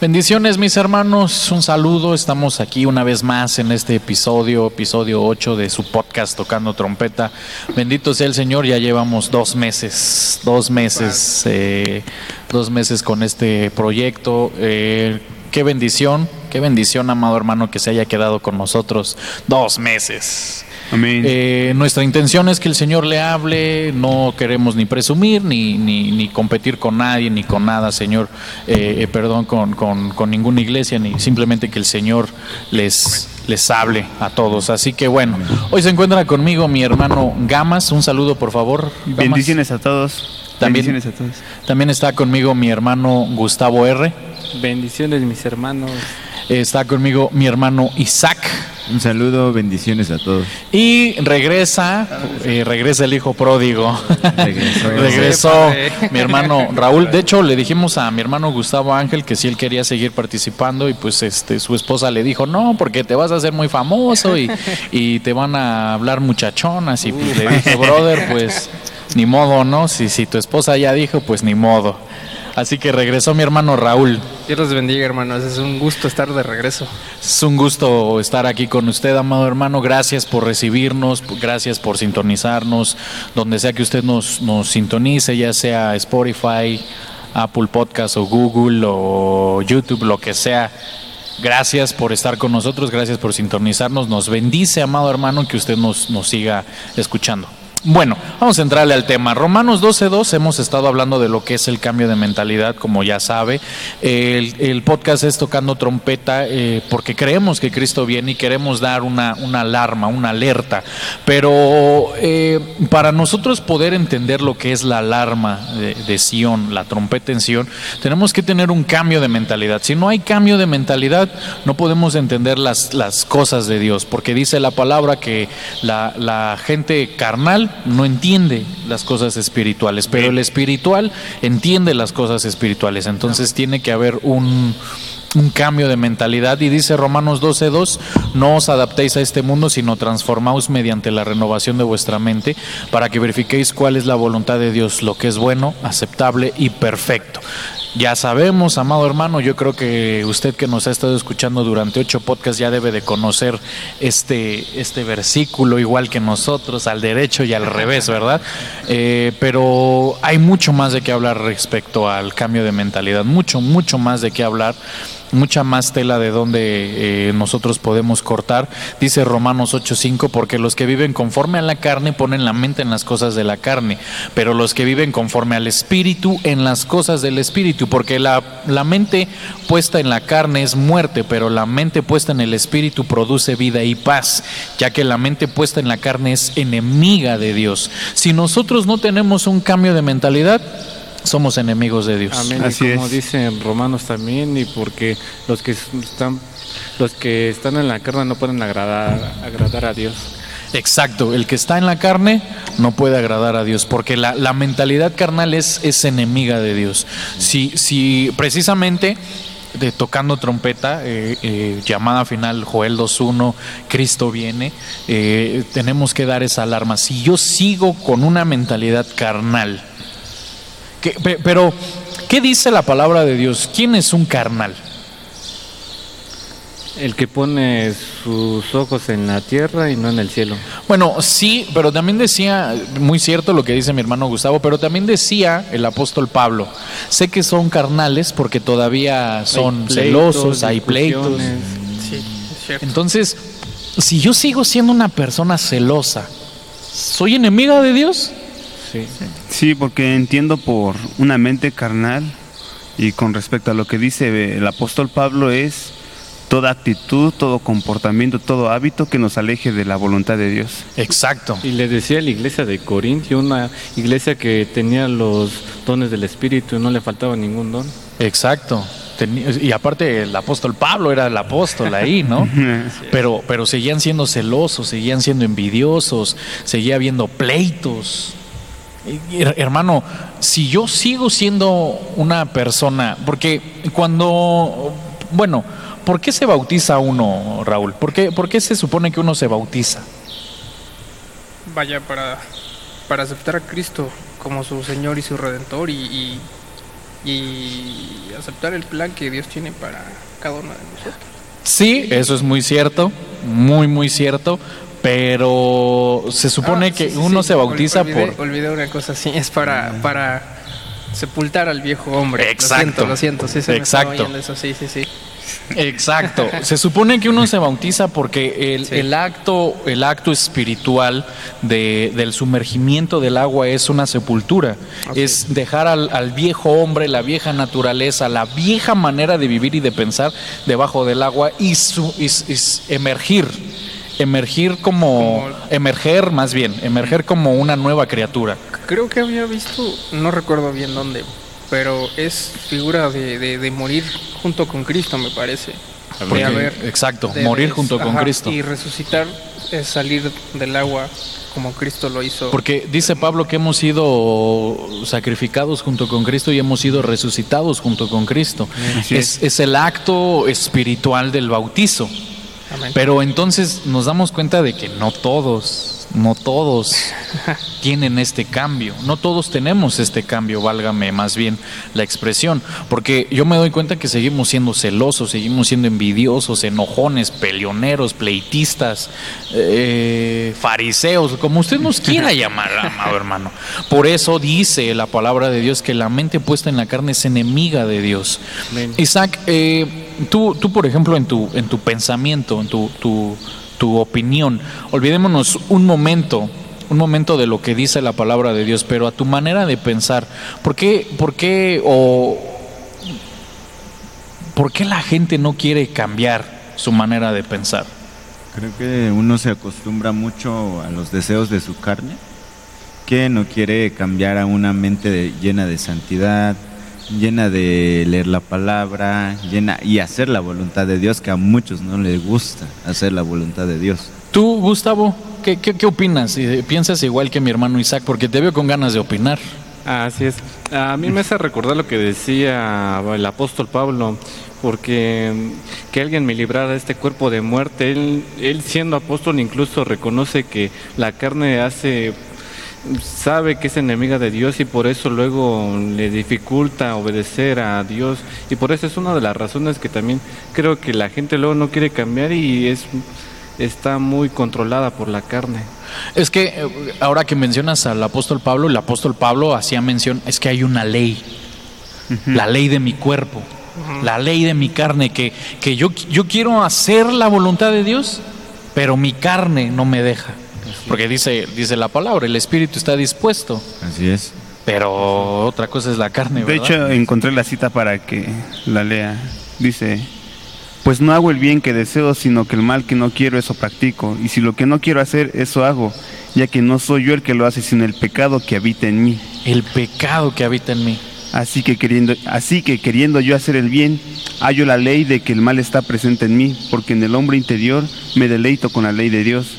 Bendiciones mis hermanos, un saludo, estamos aquí una vez más en este episodio, episodio 8 de su podcast Tocando Trompeta. Bendito sea el Señor, ya llevamos dos meses, dos meses, eh, dos meses con este proyecto. Eh, qué bendición, qué bendición, amado hermano, que se haya quedado con nosotros dos meses. Amén. Eh, nuestra intención es que el Señor le hable, no queremos ni presumir, ni, ni, ni competir con nadie, ni con nada, Señor, eh, eh, perdón, con, con, con ninguna iglesia, ni simplemente que el Señor les, les hable a todos. Así que bueno, hoy se encuentra conmigo mi hermano Gamas, un saludo por favor. Gamas. Bendiciones a todos. También- Bendiciones a todos. También está conmigo mi hermano Gustavo R. Bendiciones, mis hermanos. Está conmigo mi hermano Isaac. Un saludo, bendiciones a todos. Y regresa, eh, regresa el hijo pródigo. Regresó. Mi hermano Raúl. De hecho, le dijimos a mi hermano Gustavo Ángel que si él quería seguir participando y pues este su esposa le dijo, no, porque te vas a hacer muy famoso y, y te van a hablar muchachonas. Y pues le dije, brother, pues ni modo, ¿no? Si, si tu esposa ya dijo, pues ni modo. Así que regresó mi hermano Raúl. Dios los bendiga, hermanos. Es un gusto estar de regreso. Es un gusto estar aquí con usted, amado hermano. Gracias por recibirnos, gracias por sintonizarnos, donde sea que usted nos, nos sintonice, ya sea Spotify, Apple Podcast o Google o YouTube, lo que sea. Gracias por estar con nosotros, gracias por sintonizarnos. Nos bendice, amado hermano, que usted nos, nos siga escuchando. Bueno, vamos a entrarle al tema. Romanos 12.2, hemos estado hablando de lo que es el cambio de mentalidad, como ya sabe. El, podcast es tocando trompeta eh, porque creemos que Cristo viene y queremos dar una, una alarma, una alerta. Pero eh, para nosotros poder entender lo que es la alarma de, de Sion, la trompeta en Sion, tenemos que tener un cambio de mentalidad. Si no hay cambio de mentalidad, no podemos entender las, las cosas de Dios, porque dice la palabra que la gente carnal no entiende las cosas espirituales, pero el espiritual entiende las cosas espirituales. Entonces tiene que haber un, un cambio de mentalidad. Y dice Romanos 12:2, no os adaptéis a este mundo, sino transformaos mediante la renovación de vuestra mente, para que verifiquéis cuál es la voluntad de Dios, lo que es bueno, aceptable y perfecto. Ya sabemos, amado hermano, yo creo que usted que nos ha estado escuchando durante ocho podcasts ya debe de conocer este, este versículo igual que nosotros, al derecho y al revés, ¿verdad? Eh, pero hay mucho más de qué hablar respecto al cambio de mentalidad, mucho, mucho más de qué hablar mucha más tela de donde eh, nosotros podemos cortar. Dice Romanos 8:5, porque los que viven conforme a la carne ponen la mente en las cosas de la carne, pero los que viven conforme al espíritu en las cosas del espíritu, porque la, la mente puesta en la carne es muerte, pero la mente puesta en el espíritu produce vida y paz, ya que la mente puesta en la carne es enemiga de Dios. Si nosotros no tenemos un cambio de mentalidad, somos enemigos de Dios. Amén. Así y como es. dice en Romanos también, y porque los que están los que están en la carne no pueden agradar, agradar a Dios. Exacto, el que está en la carne no puede agradar a Dios, porque la, la mentalidad carnal es, es enemiga de Dios. Si, si precisamente de tocando trompeta, eh, eh, llamada final Joel 2.1, Cristo viene, eh, tenemos que dar esa alarma. Si yo sigo con una mentalidad carnal, que- pero ¿qué dice la palabra de Dios? ¿Quién es un carnal? El que pone sus ojos en la tierra y no en el cielo. Bueno, sí, pero también decía, muy cierto lo que dice mi hermano Gustavo, pero también decía el apóstol Pablo, sé que son carnales porque todavía son Hay pleitos, celosos, hay pleitos. Sí, es cierto. Entonces, si yo sigo siendo una persona celosa, ¿soy enemiga de Dios? Sí. Sí, porque entiendo por una mente carnal y con respecto a lo que dice el apóstol Pablo es toda actitud, todo comportamiento, todo hábito que nos aleje de la voluntad de Dios. Exacto. Y le decía a la iglesia de Corintio, una iglesia que tenía los dones del Espíritu y no le faltaba ningún don. Exacto. Y aparte el apóstol Pablo era el apóstol ahí, ¿no? Pero, pero seguían siendo celosos, seguían siendo envidiosos, seguía habiendo pleitos. Y, hermano, si yo sigo siendo una persona, porque cuando, bueno, ¿por qué se bautiza uno, Raúl? ¿Por qué, por qué se supone que uno se bautiza? Vaya, para, para aceptar a Cristo como su Señor y su Redentor y, y y aceptar el plan que Dios tiene para cada uno de nosotros. Sí, eso es muy cierto, muy, muy cierto. Pero se supone Ah, que sí, uno sí, se bautiza olvidé, por... Olvidé una cosa así, es para, para sepultar al viejo hombre. Exacto. Lo siento, lo siento, sí se me Exacto. yendo eso, sí, sí, sí. Exacto. Se supone que uno se bautiza porque el, Sí. el acto, el acto espiritual de- del sumergimiento del agua es una sepultura. Es dejar al, al viejo hombre, la vieja naturaleza, la vieja manera de vivir y de pensar debajo del agua y, su, y y emergir. Emergir como, Como- emerger más bien, emerger como una nueva criatura. Creo que había visto, no recuerdo bien dónde, pero es figura de, de, de morir junto con Cristo, me parece. Porque- de haber, exacto, morir junto con Cristo. Y resucitar es salir del agua como Cristo lo hizo. Porque dice Pablo que hemos sido sacrificados junto con Cristo y hemos sido resucitados junto con Cristo. Es, es el acto espiritual del bautizo. Pero entonces nos damos cuenta de que no todos, no todos tienen este cambio, no todos tenemos este cambio, válgame más bien la expresión, porque yo me doy cuenta que seguimos siendo celosos, seguimos siendo envidiosos, enojones, peleoneros, pleitistas, eh, fariseos, como usted nos quiera llamar, amado hermano. Por eso dice la palabra de Dios que la mente puesta en la carne es enemiga de Dios. Isaac, eh, tú, tú, por ejemplo, en tu, en tu pensamiento, en tu, tu, tu opinión, olvidémonos un momento, un momento de lo que dice la palabra de Dios, pero a tu manera de pensar, ¿por qué, por qué o por qué la gente no quiere cambiar su manera de pensar? Creo que uno se acostumbra mucho a los deseos de su carne, que no quiere cambiar a una mente llena de santidad, llena de leer la palabra, llena y hacer la voluntad de Dios, que a muchos no les gusta hacer la voluntad de Dios. Tú, Gustavo, ¿qué, qué, qué opinas? Eh, ¿Piensas igual que mi hermano Isaac? Porque te veo con ganas de opinar. Así es. A mí me hace recordar lo que decía el apóstol Pablo, porque que alguien me librara de este cuerpo de muerte. Él, él siendo apóstol incluso reconoce que la carne hace sabe que es enemiga de Dios y por eso luego le dificulta obedecer a Dios y por eso es una de las razones que también creo que la gente luego no quiere cambiar y es está muy controlada por la carne. Es que eh, ahora que mencionas al apóstol Pablo, el apóstol Pablo hacía mención, es que hay una ley, la ley de mi cuerpo, la ley de mi carne, que, que yo, yo quiero hacer la voluntad de Dios, pero mi carne no me deja. Porque dice, dice la palabra, el espíritu está dispuesto, Así es. pero otra cosa es la carne. De ¿verdad? hecho, encontré la cita para que la lea. Dice, pues no hago el bien que deseo, sino que el mal que no quiero, eso practico. Y si lo que no quiero hacer, eso hago, ya que no soy yo el que lo hace, sino el pecado que habita en mí. el pecado que habita en mí. Así que queriendo, así que queriendo yo hacer el bien, hallo la ley de que el mal está presente en mí, porque en el hombre interior me deleito con la ley de Dios.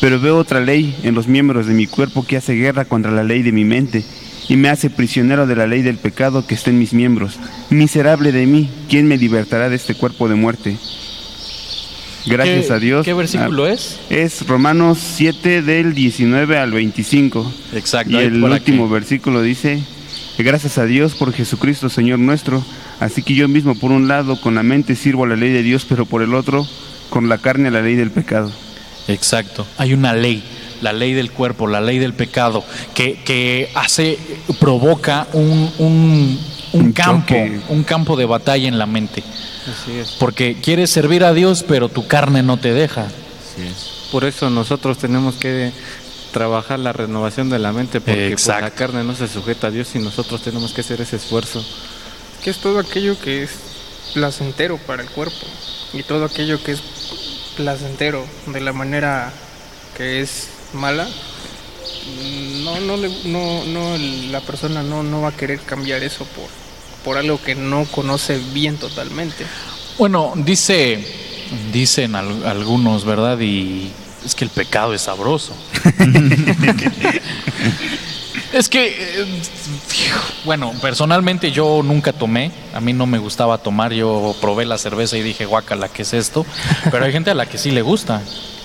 Pero veo otra ley en los miembros de mi cuerpo que hace guerra contra la ley de mi mente y me hace prisionero de la ley del pecado que está en mis miembros. Miserable de mí, ¿quién me libertará de este cuerpo de muerte? Gracias ¿Qué- a Dios. ¿Qué versículo Ah, es? Es Romanos 7 del 19 al 25. Exacto. Y el último aquí. versículo dice, gracias a Dios por Jesucristo Señor nuestro, así que yo mismo por un lado con la mente sirvo a la ley de Dios, pero por el otro con la carne a la ley del pecado. Exacto. Hay una ley, la ley del cuerpo, la ley del pecado, que, que hace, provoca un, un, un Un campo, choque. un campo de batalla en la mente. Así es. Porque quieres servir a Dios, pero tu carne no te deja. Así es. Por eso nosotros tenemos que trabajar la renovación de la mente porque pues, la carne no se sujeta a Dios y nosotros tenemos que hacer ese esfuerzo. que es todo aquello que es placentero para el cuerpo y todo aquello que es placentero de la manera que es mala no no le- no, no la persona no no va a querer cambiar eso por por algo que no conoce bien totalmente Bueno, dice, dicen al- algunos, ¿verdad? Y es que el pecado es sabroso. es que, eh, bueno, personalmente yo nunca tomé, a mí no me gustaba tomar, yo probé la cerveza y dije, guacala, ¿qué es esto? Pero hay gente a la que sí le gusta.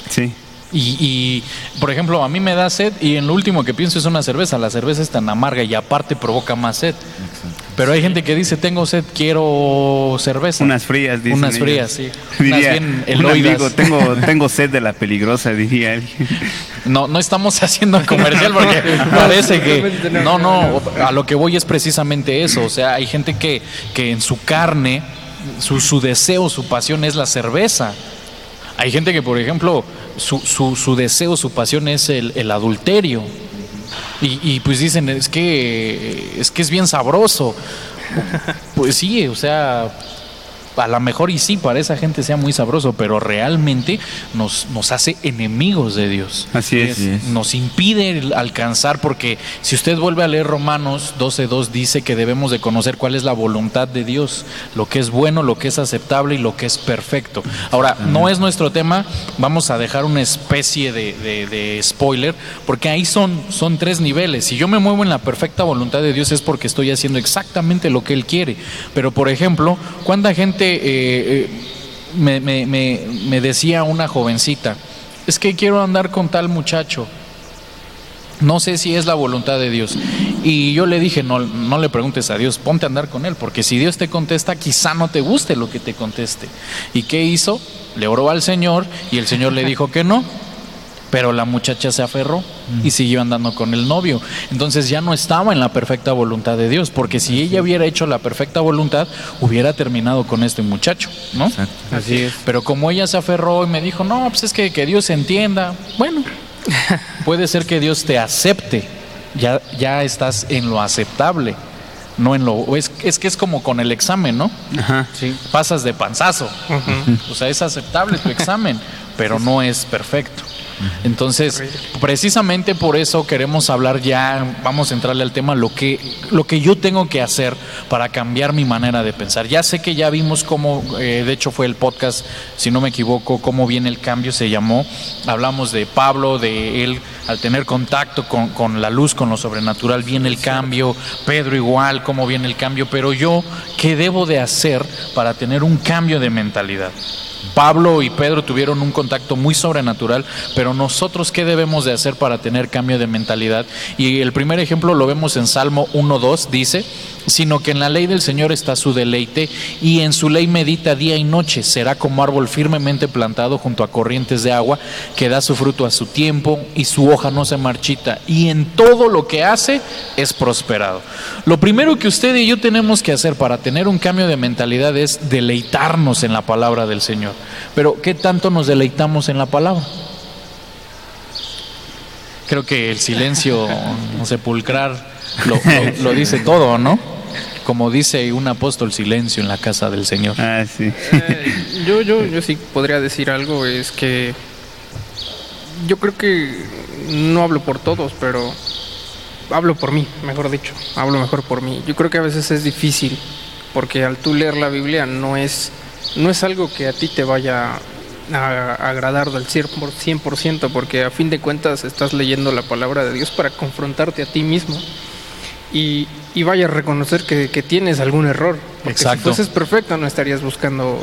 Sí. Y, y, por ejemplo, a mí me da sed y en lo último que pienso es una cerveza. La cerveza es tan amarga y aparte provoca más sed. Pero hay gente que dice, tengo sed, quiero cerveza. Unas frías, dicen Unas ellos. frías, sí. Unas Diría bien un eloidas. amigo, tengo, tengo sed de la peligrosa, diría él. No, no estamos haciendo comercial porque parece que... No, no, a lo que voy es precisamente eso. O sea, hay gente que, que en su carne, su, su deseo, su pasión es la cerveza. Hay gente que, por ejemplo, su, su, su deseo, su pasión es el, el adulterio. Y, y, pues dicen, es que, es que es bien sabroso. Pues sí, o sea, a lo mejor y sí, para esa gente sea muy sabroso, pero realmente nos, nos hace enemigos de Dios Así es. Nos impide alcanzar porque si usted vuelve a leer Romanos 12.2 dice que debemos de conocer cuál es la voluntad de Dios, lo que es bueno, lo que es aceptable y lo que es perfecto. Ahora, no es nuestro tema, vamos a dejar una especie de, de- de spoiler porque ahí son, son tres niveles. Si yo me muevo en la perfecta voluntad de Dios es porque estoy haciendo exactamente lo que Él quiere. Pero, por ejemplo, ¿cuánta gente... eh, eh, me, me- me- me decía una jovencita, es que quiero andar con tal muchacho. No sé si es la voluntad de Dios. Y yo le dije, no, no le preguntes a Dios, ponte a andar con Él, porque si Dios te contesta, quizá no te guste lo que te conteste. ¿Y qué hizo? Le oró al Señor y el Señor le dijo que no. Pero la muchacha se aferró y siguió andando con el novio. Entonces ya no estaba en la perfecta voluntad de Dios, porque si ella hubiera hecho la perfecta voluntad, hubiera terminado con este muchacho, ¿no? Exacto. Así es. Pero como ella se aferró y me dijo, no, pues es que, que Dios entienda, bueno, puede ser que Dios te acepte, ya, ya estás en lo aceptable, no en lo... o Es, es que es como con el examen, ¿no? Ajá. Sí. Pasas de panzazo, o sea, es aceptable tu examen, pero no es perfecto. Entonces, precisamente por eso queremos hablar ya, vamos a entrarle al tema, lo que, lo que yo tengo que hacer para cambiar mi manera de pensar. Ya sé que ya vimos cómo, eh, de hecho fue el podcast, si no me equivoco, cómo viene el cambio, se llamó. Hablamos de Pablo, de él al tener contacto con, con la luz, con lo sobrenatural, viene el cambio. Pedro igual, cómo viene el cambio. Pero yo, ¿qué debo de hacer para tener un cambio de mentalidad? Pablo y Pedro tuvieron un contacto muy sobrenatural, pero nosotros qué debemos de hacer para tener cambio de mentalidad? Y el primer ejemplo lo vemos en Salmo 1.2, dice, sino que en la ley del Señor está su deleite y en su ley medita día y noche, será como árbol firmemente plantado junto a corrientes de agua, que da su fruto a su tiempo y su hoja no se marchita y en todo lo que hace es prosperado. Lo primero que usted y yo tenemos que hacer para tener un cambio de mentalidad es deleitarnos en la palabra del Señor. Pero ¿qué tanto nos deleitamos en la palabra? Creo que el silencio sepulcral lo, lo- lo dice todo, ¿no? Como dice un apóstol, silencio en la casa del Señor. Ah, sí. Eh, yo, yo, yo sí podría decir algo, es que yo creo que no hablo por todos, pero hablo por mí, mejor dicho, hablo mejor por mí. Yo creo que a veces es difícil, porque al tú leer la Biblia no es, no es algo que a ti te vaya a agradar del 100%, porque a fin de cuentas estás leyendo la palabra de Dios para confrontarte a ti mismo y, y vaya a reconocer que, que tienes algún error. Porque Exacto. si fueses perfecto no estarías buscando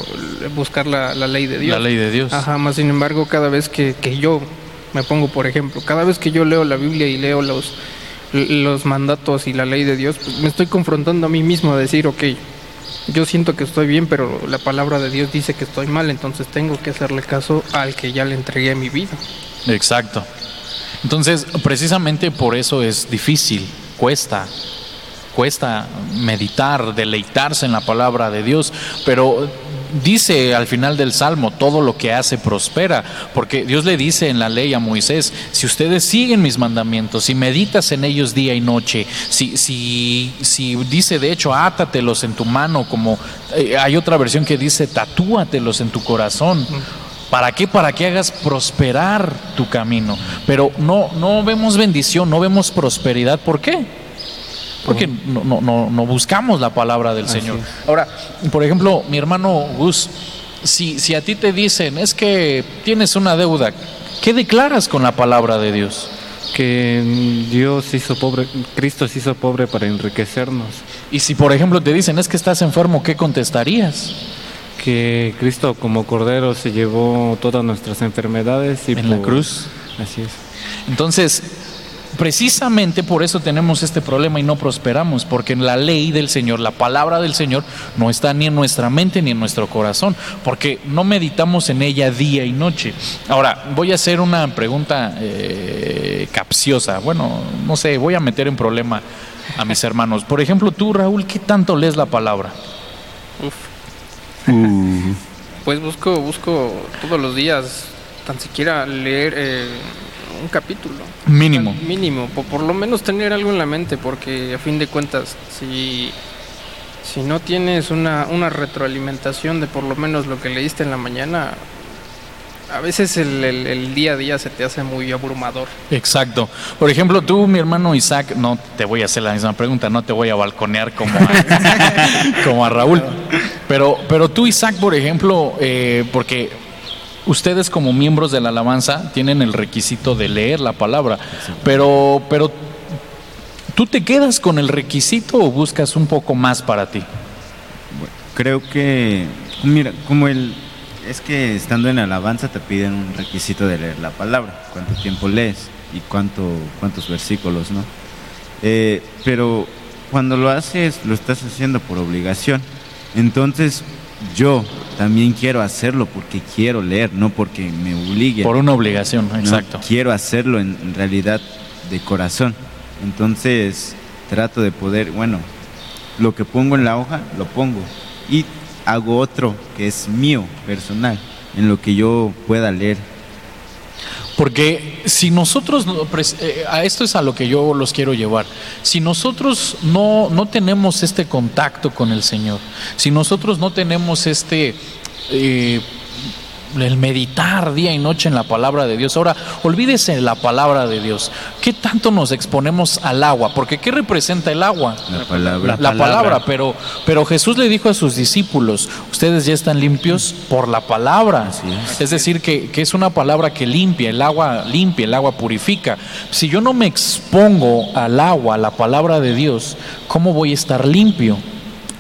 buscar la, la ley de Dios. La ley de Dios. Ajá, más sin embargo, cada vez que, que yo me pongo, por ejemplo, cada vez que yo leo la Biblia y leo los, los mandatos y la ley de Dios, pues me estoy confrontando a mí mismo a decir, ok, yo siento que estoy bien, pero la palabra de Dios dice que estoy mal, entonces tengo que hacerle caso al que ya le entregué mi vida. Exacto. Entonces, precisamente por eso es difícil, cuesta, cuesta meditar, deleitarse en la palabra de Dios, pero dice al final del Salmo, todo lo que hace prospera, porque Dios le dice en la ley a Moisés, si ustedes siguen mis mandamientos, si meditas en ellos día y noche, si, si, si dice de hecho, átatelos en tu mano, como eh, hay otra versión que dice, tatúatelos en tu corazón. ¿Para qué? Para que hagas prosperar tu camino. Pero no, no vemos bendición, no vemos prosperidad. ¿Por qué? Porque no, no, no, no buscamos la palabra del Señor. Ahora, por ejemplo, mi hermano Gus, si, si a ti te dicen, es que tienes una deuda, ¿qué declaras con la palabra de Dios? Que Dios hizo pobre, Cristo se hizo pobre para enriquecernos. Y si, por ejemplo, te dicen, es que estás enfermo, ¿qué contestarías? Que Cristo como Cordero se llevó todas nuestras enfermedades y En la por- cruz. Así es. Entonces, precisamente por eso tenemos este problema y no prosperamos, porque la ley del Señor, la palabra del Señor, no está ni en nuestra mente ni en nuestro corazón, porque no meditamos en ella día y noche. Ahora, voy a hacer una pregunta eh, capciosa. Bueno, no sé, voy a meter en problema a mis hermanos. Por ejemplo, tú, Raúl, ¿qué tanto lees la palabra? Uf. Uh, Pues busco, busco todos los días, tan siquiera leer eh, un capítulo. Mínimo. Mínimo, po- por, lo menos tener algo en la mente, porque a fin de cuentas, si, si no tienes una, una retroalimentación de por lo menos lo que leíste en la mañana, a veces el, el- el día a día se te hace muy abrumador. Exacto. Por ejemplo, tú, mi hermano Isaac, no te voy a hacer la misma pregunta, no te voy a balconear como a, como a Raúl. Pero, pero tú, Isaac, por ejemplo, eh, porque ustedes como miembros de la alabanza tienen el requisito de leer la palabra, pero, pero ¿tú te quedas con el requisito o buscas un poco más para ti? Creo que, mira, como el, es que estando en alabanza te piden un requisito de leer la palabra, cuánto tiempo lees y cuánto, cuántos versículos, ¿no? Eh, pero cuando lo haces, lo estás haciendo por obligación. Entonces, yo también quiero hacerlo porque quiero leer, no porque me obliguen. Por una obligación, No, exacto. quiero hacerlo en realidad de corazón. Entonces trato de poder, bueno, lo que pongo en la hoja, lo pongo. Y hago otro que es mío, personal, en lo que yo pueda leer. Porque si nosotros, eh, a esto es a lo que yo los quiero llevar, si nosotros no, no tenemos este contacto con el Señor, si nosotros no tenemos este, eh, el meditar día y noche en la palabra de Dios, ahora olvídese de la palabra de Dios, ¿qué tanto nos exponemos al agua? Porque ¿qué representa el agua? La palabra. la palabra, pero, pero Jesús le dijo a sus discípulos, ustedes ya están limpios por la palabra. Así es. Es decir, que, que es una palabra que limpia, el agua limpia, el agua purifica. Si yo no me expongo al agua, a la palabra de Dios, ¿cómo voy a estar limpio?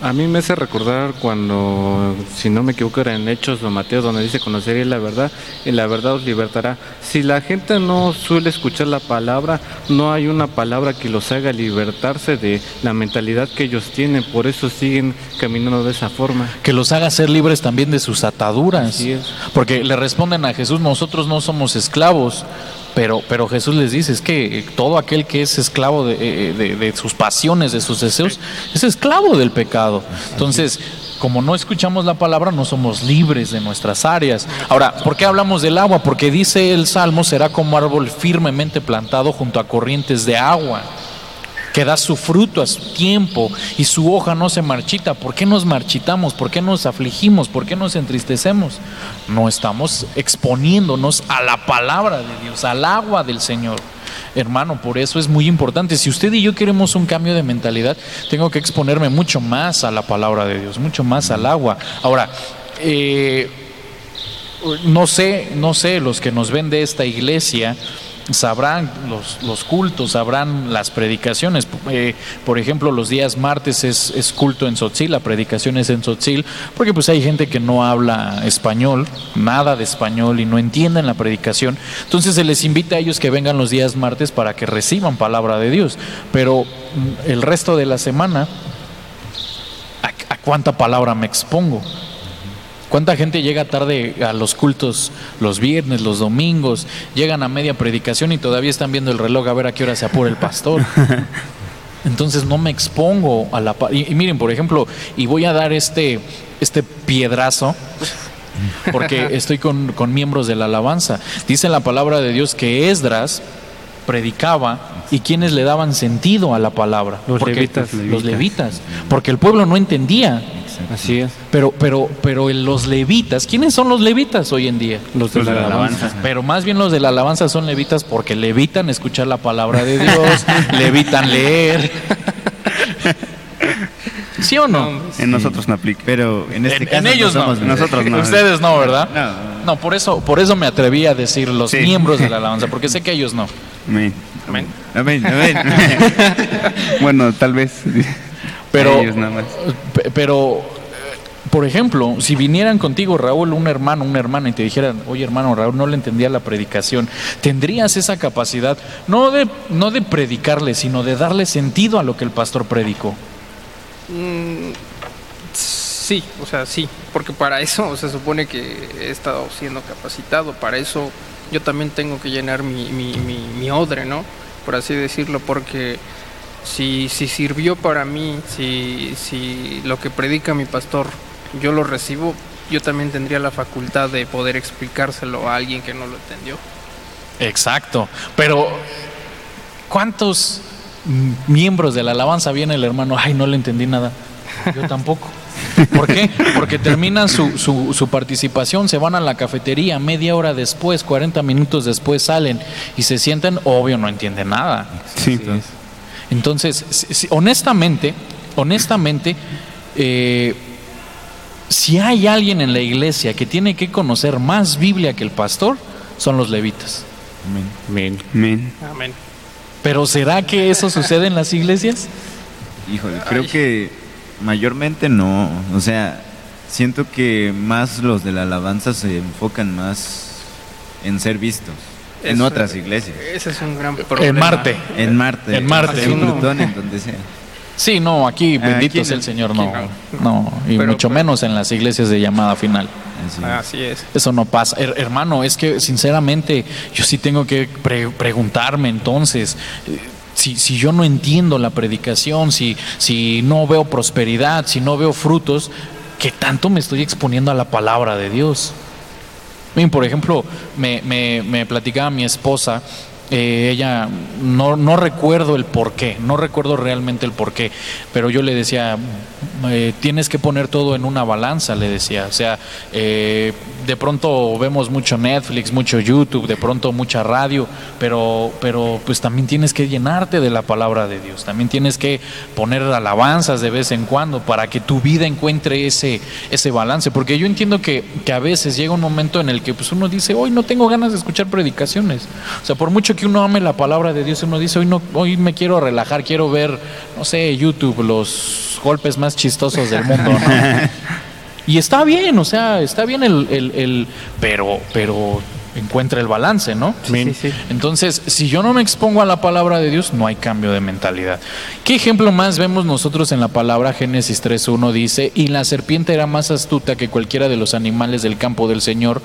A mí me hace recordar cuando, si no me equivoco, era en Hechos o Mateo, donde dice conoceréis la verdad y la verdad os libertará. Si la gente no suele escuchar la palabra, no hay una palabra que los haga libertarse de la mentalidad que ellos tienen, por eso siguen caminando de esa forma. Que los haga ser libres también de sus ataduras. Porque le responden a Jesús, nosotros no somos esclavos. Pero, pero Jesús les dice, es que todo aquel que es esclavo de, eh, de- de sus pasiones, de sus deseos, es esclavo del pecado. Entonces, como no escuchamos la palabra, no somos libres de nuestras áreas. Ahora, ¿por qué hablamos del agua? Porque dice el Salmo, será como árbol firmemente plantado junto a corrientes de agua que da su fruto a su tiempo y su hoja no se marchita. ¿Por qué nos marchitamos? ¿Por qué nos afligimos? ¿Por qué nos entristecemos? No estamos exponiéndonos a la palabra de Dios, al agua del Señor. Hermano, por eso es muy importante. Si usted y yo queremos un cambio de mentalidad, tengo que exponerme mucho más a la palabra de Dios, mucho más al agua. Ahora, eh, no sé, no sé, los que nos ven de esta iglesia sabrán los, los cultos, sabrán las predicaciones. Eh, por ejemplo, los días martes es, es culto en Sotzil, la predicación es en Sotzil, porque pues hay gente que no habla español, nada de español y no entienden la predicación. Entonces se les invita a ellos que vengan los días martes para que reciban palabra de Dios. Pero mm, el resto de la semana, ¿a, a cuánta palabra me expongo? ¿Cuánta gente llega tarde a los cultos los viernes, los domingos? Llegan a media predicación y todavía están viendo el reloj a ver a qué hora se apura el pastor. Entonces no me expongo a la... Y, y miren, por ejemplo, y voy a dar este, este piedrazo, porque estoy con, con miembros de la alabanza. Dice la palabra de Dios que Esdras predicaba y quienes le daban sentido a la palabra. Los Porque- levitas. Los levitas. Porque el pueblo no entendía. Así es. Pero, pero, pero en los levitas, ¿quiénes son los levitas hoy en día? Los de Los de la la alabanza. alabanza. Pero más bien los de la alabanza son levitas porque levitan escuchar la palabra de Dios, levitan leer. ¿Sí o no? En nosotros no aplica. Pero en este En- caso en ellos no. somos Nosotros no. Ustedes no, ¿verdad? No. No, por eso, por eso me atreví a decir los Sí. miembros de la alabanza, porque sé que ellos no. Amén. Amén. Amén, amén. bueno, tal vez. Pero, Ellos nada más. pe- pero, eh, Por ejemplo, si vinieran contigo, Raúl, un hermano, una hermana, y te dijeran, oye hermano, Raúl no le entendía la predicación, tendrías esa capacidad, no de, no de predicarle, sino de darle sentido a lo que el pastor predicó. Mm, sí, o sea, sí, porque para eso se supone que he estado siendo capacitado, para eso yo también tengo que llenar mi, odre, ¿no? Por así decirlo, porque si, si sirvió para mí, si, si lo que predica mi pastor yo lo recibo, yo también tendría la facultad de poder explicárselo a alguien que no lo entendió. Exacto, pero ¿cuántos miembros de la alabanza viene el hermano? Ay, no le entendí nada. Yo tampoco. ¿Por qué? Porque terminan su, su, su, participación, se van a la cafetería, media hora después, 40 minutos después salen y se sienten, obvio, no entienden nada. Sí. Entonces, honestamente, honestamente, eh, si hay alguien en la iglesia que tiene que conocer más Biblia que el pastor, son los levitas. Amén. Amén. Amén. Pero ¿será que eso sucede en las iglesias? Híjole, creo que mayormente no. O sea, siento que más los de la alabanza se enfocan más en ser vistos. En Eso- otras iglesias. Ese es un gran problema. En Marte. En Marte. En Marte. En. Plutón, en donde sea. Sí, no, aquí Ah, bendito aquí no, el Señor, no, no, y Pero- mucho pero- menos en las iglesias de llamada final. Así. Así es. Eso no pasa. Her- hermano, es que sinceramente yo sí tengo que pre- preguntarme entonces, eh, si, si yo no entiendo la predicación, si, si no veo prosperidad, si no veo frutos, ¿qué tanto me estoy exponiendo a la palabra de Dios? Por ejemplo, me, me, me platicaba mi esposa, eh, ella no, no recuerdo el por qué, no recuerdo realmente el por qué, pero yo le decía, eh, tienes que poner todo en una balanza, le decía, o sea, eh, de pronto vemos mucho Netflix, mucho YouTube, de pronto mucha radio, pero, pero pues también tienes que llenarte de la palabra de Dios, también tienes que poner alabanzas de vez en cuando para que tu vida encuentre ese, ese balance, porque yo entiendo que, que a veces llega un momento en el que pues uno dice, hoy no tengo ganas de escuchar predicaciones, o sea, por mucho que uno ame la palabra de Dios, uno dice, hoy, no, hoy me quiero relajar, quiero ver, no sé, YouTube, los golpes más chistosos del mundo, ¿no? Y está bien, o sea, está bien el, el, el- pero, pero encuentra el balance, ¿no? Sí, sí. Entonces, si yo no me expongo a la palabra de Dios, no hay cambio de mentalidad. ¿Qué ejemplo más vemos nosotros en la palabra Génesis 3.1? Dice, y la serpiente era más astuta que cualquiera de los animales del campo del Señor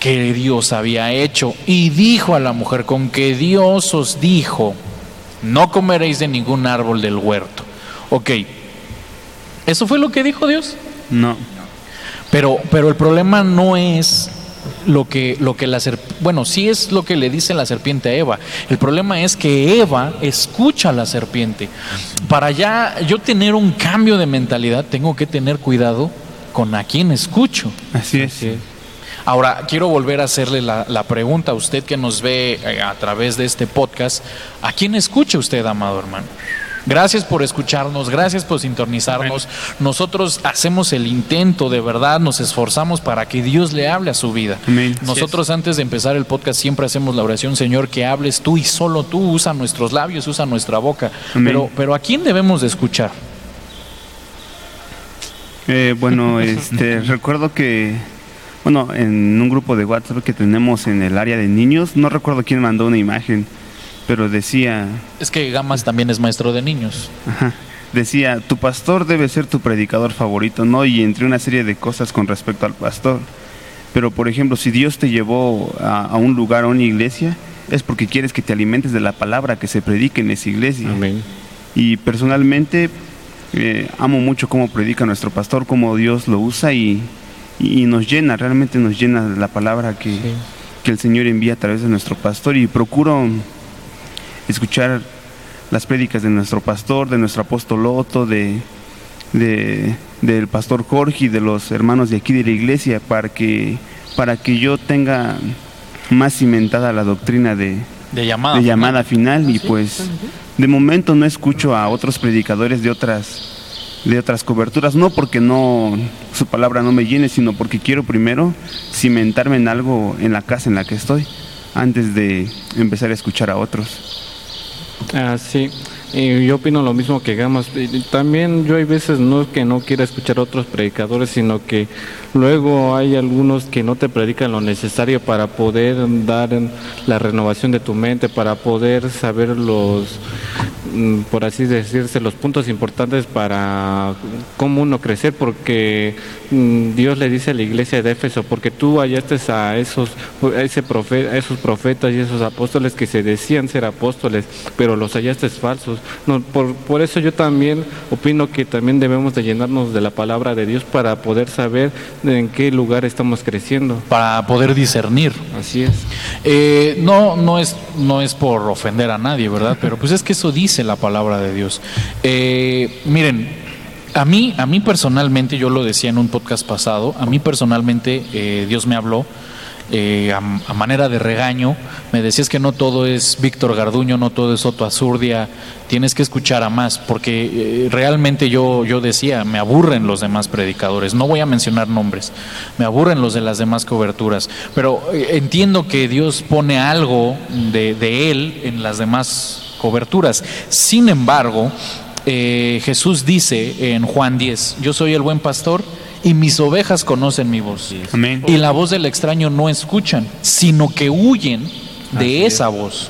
que Dios había hecho. Y dijo a la mujer, con que Dios os dijo, no comeréis de ningún árbol del huerto. Ok, ¿eso fue lo que dijo Dios? No. Pero, pero el problema no es lo que, lo que la serpiente, bueno, sí es lo que le dice la serpiente a Eva. El problema es que Eva escucha a la serpiente. Para ya yo tener un cambio de mentalidad, tengo que tener cuidado con a quién escucho. Así es. Ahora, quiero volver a hacerle la, la pregunta a usted que nos ve eh, a través de este podcast. ¿A quién escucha usted, amado hermano? Gracias por escucharnos, gracias por sintonizarnos. Nosotros hacemos el intento, de verdad, nos esforzamos para que Dios le hable a su vida. Amén. Nosotros antes de empezar el podcast siempre hacemos la oración, Señor, que hables tú y solo tú, usa nuestros labios, usa nuestra boca. Amén. Pero, pero ¿a quién debemos de escuchar? Eh, bueno, este, recuerdo que, bueno, en un grupo de WhatsApp que tenemos en el área de niños, no recuerdo quién mandó una imagen, pero decía, Es que Gamas también es maestro de niños. ajá, decía, tu pastor debe ser tu predicador favorito, ¿no? Y entre una serie de cosas con respecto al pastor. Pero, por ejemplo, si Dios te llevó a, a un lugar, a una iglesia, es porque quieres que te alimentes de la palabra que se predique en esa iglesia. Amén. Y personalmente eh, amo mucho cómo predica nuestro pastor, cómo Dios lo usa y, y nos llena, realmente nos llena de la palabra que, que el Señor envía a través de nuestro pastor. Y procuro escuchar las prédicas de nuestro pastor, de nuestro apóstol Otto, de, de- del pastor Jorge y de los hermanos de aquí de la iglesia para que, para que yo tenga más cimentada la doctrina de, De llamada. de llamada final. Y pues de momento no escucho a otros predicadores de otras de otras coberturas no porque no su palabra no me llene sino porque quiero primero cimentarme en algo en la casa en la que estoy antes de empezar a escuchar a otros Ah, sí. Y yo opino lo mismo que Gamas. También yo hay veces no es que no quiera escuchar a otros predicadores, sino que luego hay algunos que no te predican lo necesario para poder dar la renovación de tu mente, para poder saber los, por así decirse, los puntos importantes para cómo uno crecer, porque mm, Dios le dice a la iglesia de Éfeso, porque tú hallaste a esos, a ese profe- a esos profetas y esos apóstoles que se decían ser apóstoles, pero los hallaste falsos. No, por, por eso yo también opino que también debemos de llenarnos de la palabra de Dios para poder saber en qué lugar estamos creciendo. Para poder discernir. Así es. Eh, no, no es, no es por ofender a nadie, ¿verdad? Pero pues es que eso dice la palabra de Dios. Eh, miren, a mí, a mí personalmente, yo lo decía en un podcast pasado, a mí personalmente eh, Dios me habló eh, a, manera de regaño, me decías que no todo es Víctor Garduño, no todo es Soto Azurdia, tienes que escuchar a más, porque realmente yo, yo decía, me aburren los demás predicadores, no voy a mencionar nombres, me aburren los de las demás coberturas, pero entiendo que Dios pone algo de Él en las demás coberturas. Sin embargo, eh, Jesús dice en Juan 10, yo soy el buen pastor y mis ovejas conocen mi voz. Amén. Y la voz del extraño no escuchan, sino que huyen de esa voz.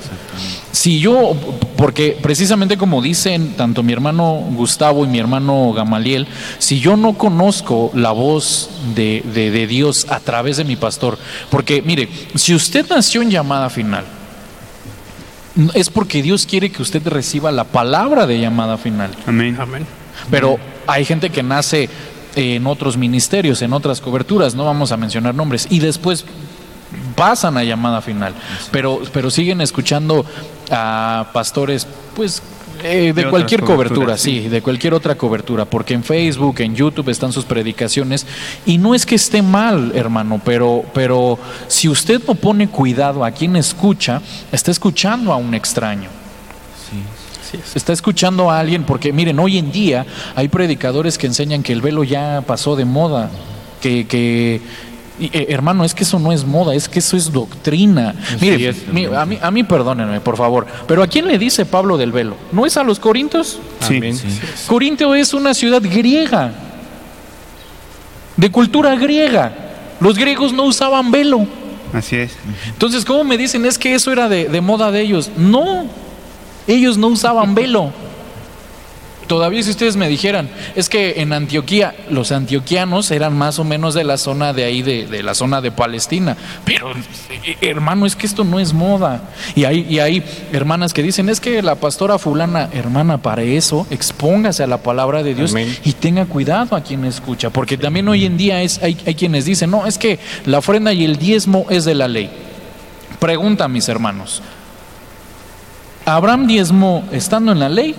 Si yo, porque precisamente como dicen tanto mi hermano Gustavo y mi hermano Gamaliel, si yo no conozco la voz de, de- de Dios a través de mi pastor, porque mire, si usted nació en llamada final, es porque Dios quiere que usted reciba la palabra de llamada final. Amén. Amén. Pero hay gente que nace en otros ministerios, en otras coberturas, no vamos a mencionar nombres, y después pasan a llamada final, pero, pero siguen escuchando a pastores, pues, eh, de, cualquier cobertura, sí, sí. de cualquier otra cobertura, porque en Facebook, en YouTube están sus predicaciones, y no es que esté mal, hermano, pero, pero si usted no pone cuidado a quien escucha, está escuchando a un extraño. Está escuchando a alguien, porque miren, hoy en día hay predicadores que enseñan que el velo ya pasó de moda, que, eh, hermano, es que eso no es moda, es que eso es doctrina. Mire, es, mi- a, mí, a mí perdónenme, por favor, pero ¿a quién le dice Pablo del velo? ¿No es a los corintios? Sí. Corintio es una ciudad griega, de cultura griega. Los griegos no usaban velo. Así es. Entonces, ¿cómo me dicen? Es que eso era de, de moda de ellos. No, ellos no usaban velo. Todavía si ustedes me dijeran, es que en Antioquía los antioquianos eran más o menos de la zona de ahí, de, de la zona de Palestina. Pero, eh, hermano, es que esto no es moda. Y hay, y hay hermanas que dicen, es que la pastora fulana, hermana, para eso, expóngase a la palabra de Dios Amén. y tenga cuidado a quien escucha. Porque también hoy en día es, hay, hay quienes dicen, no, es que la ofrenda y el diezmo es de la ley. Pregunta, mis hermanos, ¿Abraham diezmó estando en la ley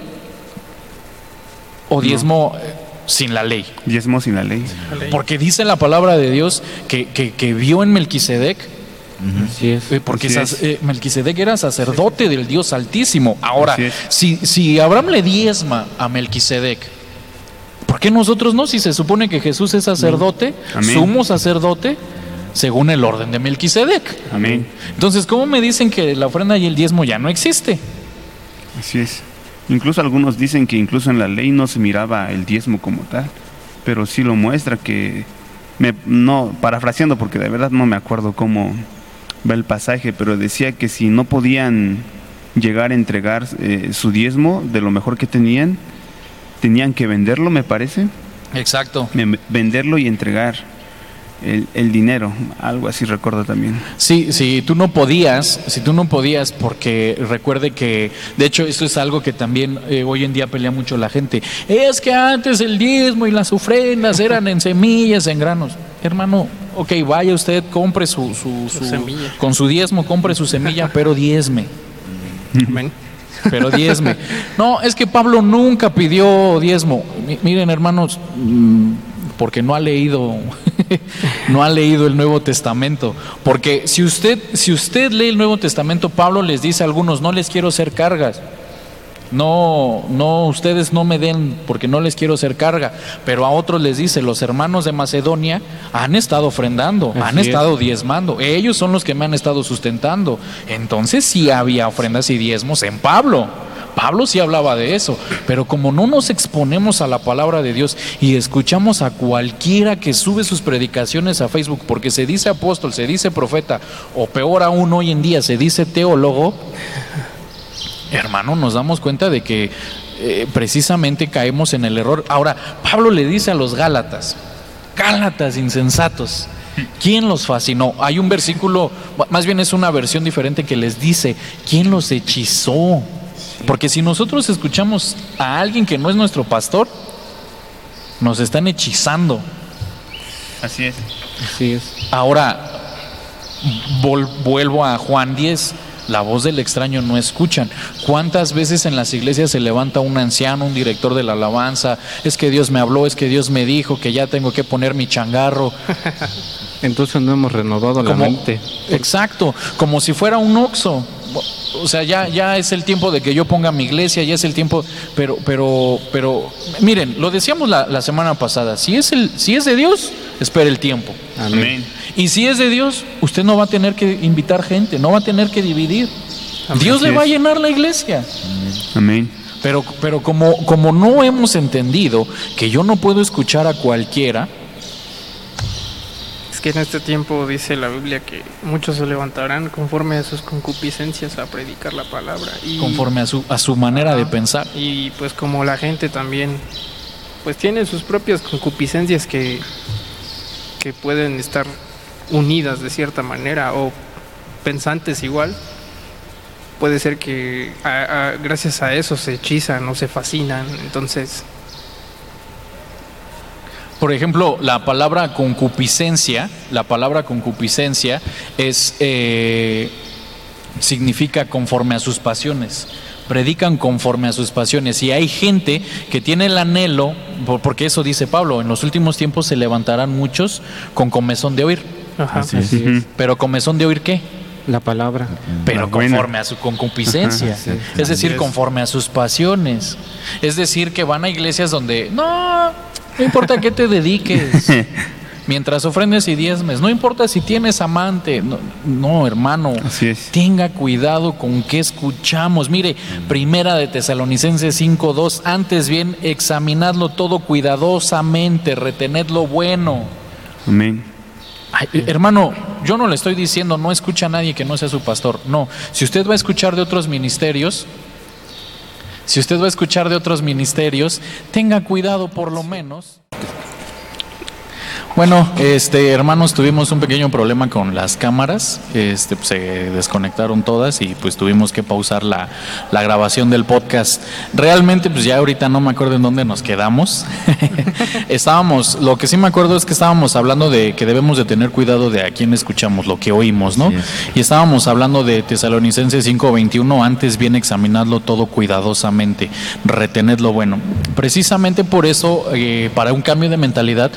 o diezmó eh, sin la ley? Diezmo sin la ley. Porque dice la palabra de Dios que, que, que vio en Melquisedec, Así es. eh, porque Así sas- es. eh, Melquisedec era sacerdote del Dios Altísimo. Ahora, si, si Abraham le diezma a Melquisedec, ¿por qué nosotros no? Si se supone que Jesús es sacerdote, Amén. sumo sacerdote, según el orden de Melquisedec. Amén. Entonces, ¿cómo me dicen que la ofrenda y el diezmo ya no existe? Así es. Incluso algunos dicen que incluso en la ley no se miraba el diezmo como tal, pero sí lo muestra que me no parafraseando porque de verdad no me acuerdo cómo va el pasaje, pero decía que si no podían llegar a entregar eh, su diezmo de lo mejor que tenían, tenían que venderlo, me parece, Exacto. venderlo y entregar el, el dinero, algo así recuerdo también. Sí, si tú no podías, si tú no podías, porque recuerde que, de hecho, esto es algo que también eh, hoy en día pelea mucho la gente. Es que antes el diezmo y las ofrendas eran en semillas, en granos. Hermano, ok, vaya usted, compre su, su, Su su- semilla. con su diezmo, compre su semilla, pero diezme. Amén. Pero diezme. No, es que Pablo nunca pidió diezmo. Mi- Miren, hermanos, mm, porque no ha leído, no ha leído el Nuevo Testamento. Porque si usted, si usted lee el Nuevo Testamento, Pablo les dice a algunos, no les quiero hacer cargas. No, no, ustedes no me den porque no les quiero hacer carga. Pero a otros les dice, los hermanos de Macedonia han estado ofrendando, han es. estado diezmando. Ellos son los que me han estado sustentando. Entonces sí había ofrendas y diezmos en Pablo. Pablo sí hablaba de eso, pero como no nos exponemos a la palabra de Dios y escuchamos a cualquiera que sube sus predicaciones a Facebook porque se dice apóstol, se dice profeta, o peor aún hoy en día se dice teólogo, hermano, nos damos cuenta de que eh, precisamente caemos en el error. Ahora, Pablo le dice a los Gálatas, Gálatas insensatos, ¿quién los fascinó? Hay un versículo, más bien es una versión diferente que les dice, ¿quién los hechizó? Porque si nosotros escuchamos a alguien que no es nuestro pastor, nos están hechizando. Así es. Así es. Ahora, vol- vuelvo a Juan 10. La voz del extraño no escuchan. ¿Cuántas veces en las iglesias se levanta un anciano, un director de la alabanza? Es que Dios me habló, es que Dios me dijo que ya tengo que poner mi changarro. Entonces no hemos renovado la mente. Exacto, como si fuera un oxo. O sea, ya, ya es el tiempo de que yo ponga mi iglesia, ya es el tiempo, pero, pero, pero, miren, lo decíamos la, la semana pasada, si es, el, si es de Dios, espere el tiempo. Amén. Y si es de Dios, usted no va a tener que invitar gente, no va a tener que dividir. Dios Así le va a llenar la iglesia. Amén. Pero, pero como, como no hemos entendido que yo no puedo escuchar a cualquiera, que en este tiempo dice la Biblia que muchos se levantarán conforme a sus concupiscencias a predicar la palabra. Y, conforme a su, a su manera de pensar. y pues como la gente también pues tiene sus propias concupiscencias que, que pueden estar unidas de cierta manera o pensantes igual, puede ser que a- a- gracias a eso se hechizan o se fascinan. Entonces, Por ejemplo, la palabra concupiscencia, la palabra concupiscencia es eh, significa conforme a sus pasiones. Predican conforme a sus pasiones. Y hay gente que tiene el anhelo, por- porque eso dice Pablo, en los últimos tiempos se levantarán muchos con comezón de oír. ajá. Así es. Ujú. Pero comezón de oír qué? La palabra. pero La buena. conforme a su concupiscencia, Ajá, sí, es decir, así conforme a sus pasiones. Es decir, que van a iglesias donde no, no importa qué te dediques, mientras ofrendes y diezmes, no importa si tienes amante, no, no, hermano. Así es. Tenga cuidado con qué escuchamos. Mire, primera de Tesalonicenses 5:2, antes bien examinadlo todo cuidadosamente, retened lo bueno. Amén. Ay, hermano, yo no le estoy diciendo no escucha a nadie que no sea su pastor. No, si usted va a escuchar de otros ministerios, si usted va a escuchar de otros ministerios, tenga cuidado por lo menos. Bueno, este hermanos, tuvimos un pequeño problema con las cámaras, este pues, se desconectaron todas y pues tuvimos que pausar la, la grabación del podcast. Realmente, pues ya ahorita no me acuerdo en dónde nos quedamos. estábamos, lo que sí me acuerdo es que estábamos hablando de que debemos de tener cuidado de a quién escuchamos, lo que oímos, ¿no? Y estábamos hablando de Tesalonicenses 5:21, antes bien examinadlo todo cuidadosamente, retened lo bueno. Precisamente por eso, eh, para un cambio de mentalidad,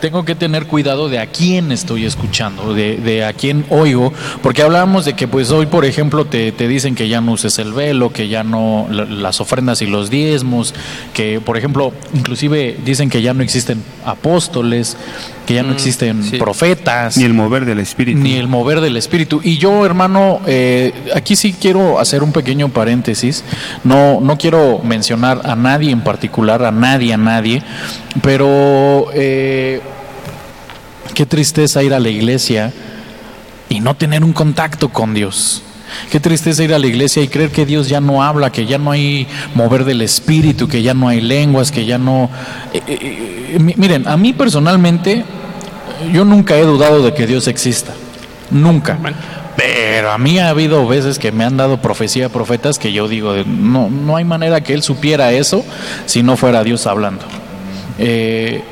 tengo que tener cuidado de a quién estoy escuchando, de, de a quién oigo, porque hablábamos de que pues hoy, por ejemplo, te, te dicen que ya no uses el velo, que ya no la- las ofrendas y los diezmos, que por ejemplo, inclusive dicen que ya no existen apóstoles, que ya no Mm, existen sí. profetas Ni el mover del espíritu. ni el mover del espíritu. Y yo, hermano, eh, aquí sí quiero hacer un pequeño paréntesis. No, no quiero mencionar a nadie en particular, a nadie, a nadie, pero eh, qué tristeza ir a la iglesia y no tener un contacto con Dios. Qué tristeza ir a la iglesia y creer que Dios ya no habla, que ya no hay mover del espíritu, que ya no hay lenguas, que ya no... eh, eh, eh, mi- miren, a mí personalmente, yo nunca he dudado de que Dios exista. Nunca. Pero a mí ha habido veces que me han dado profecía profetas que yo digo, no, no hay manera que él supiera eso si no fuera Dios hablando. Eh,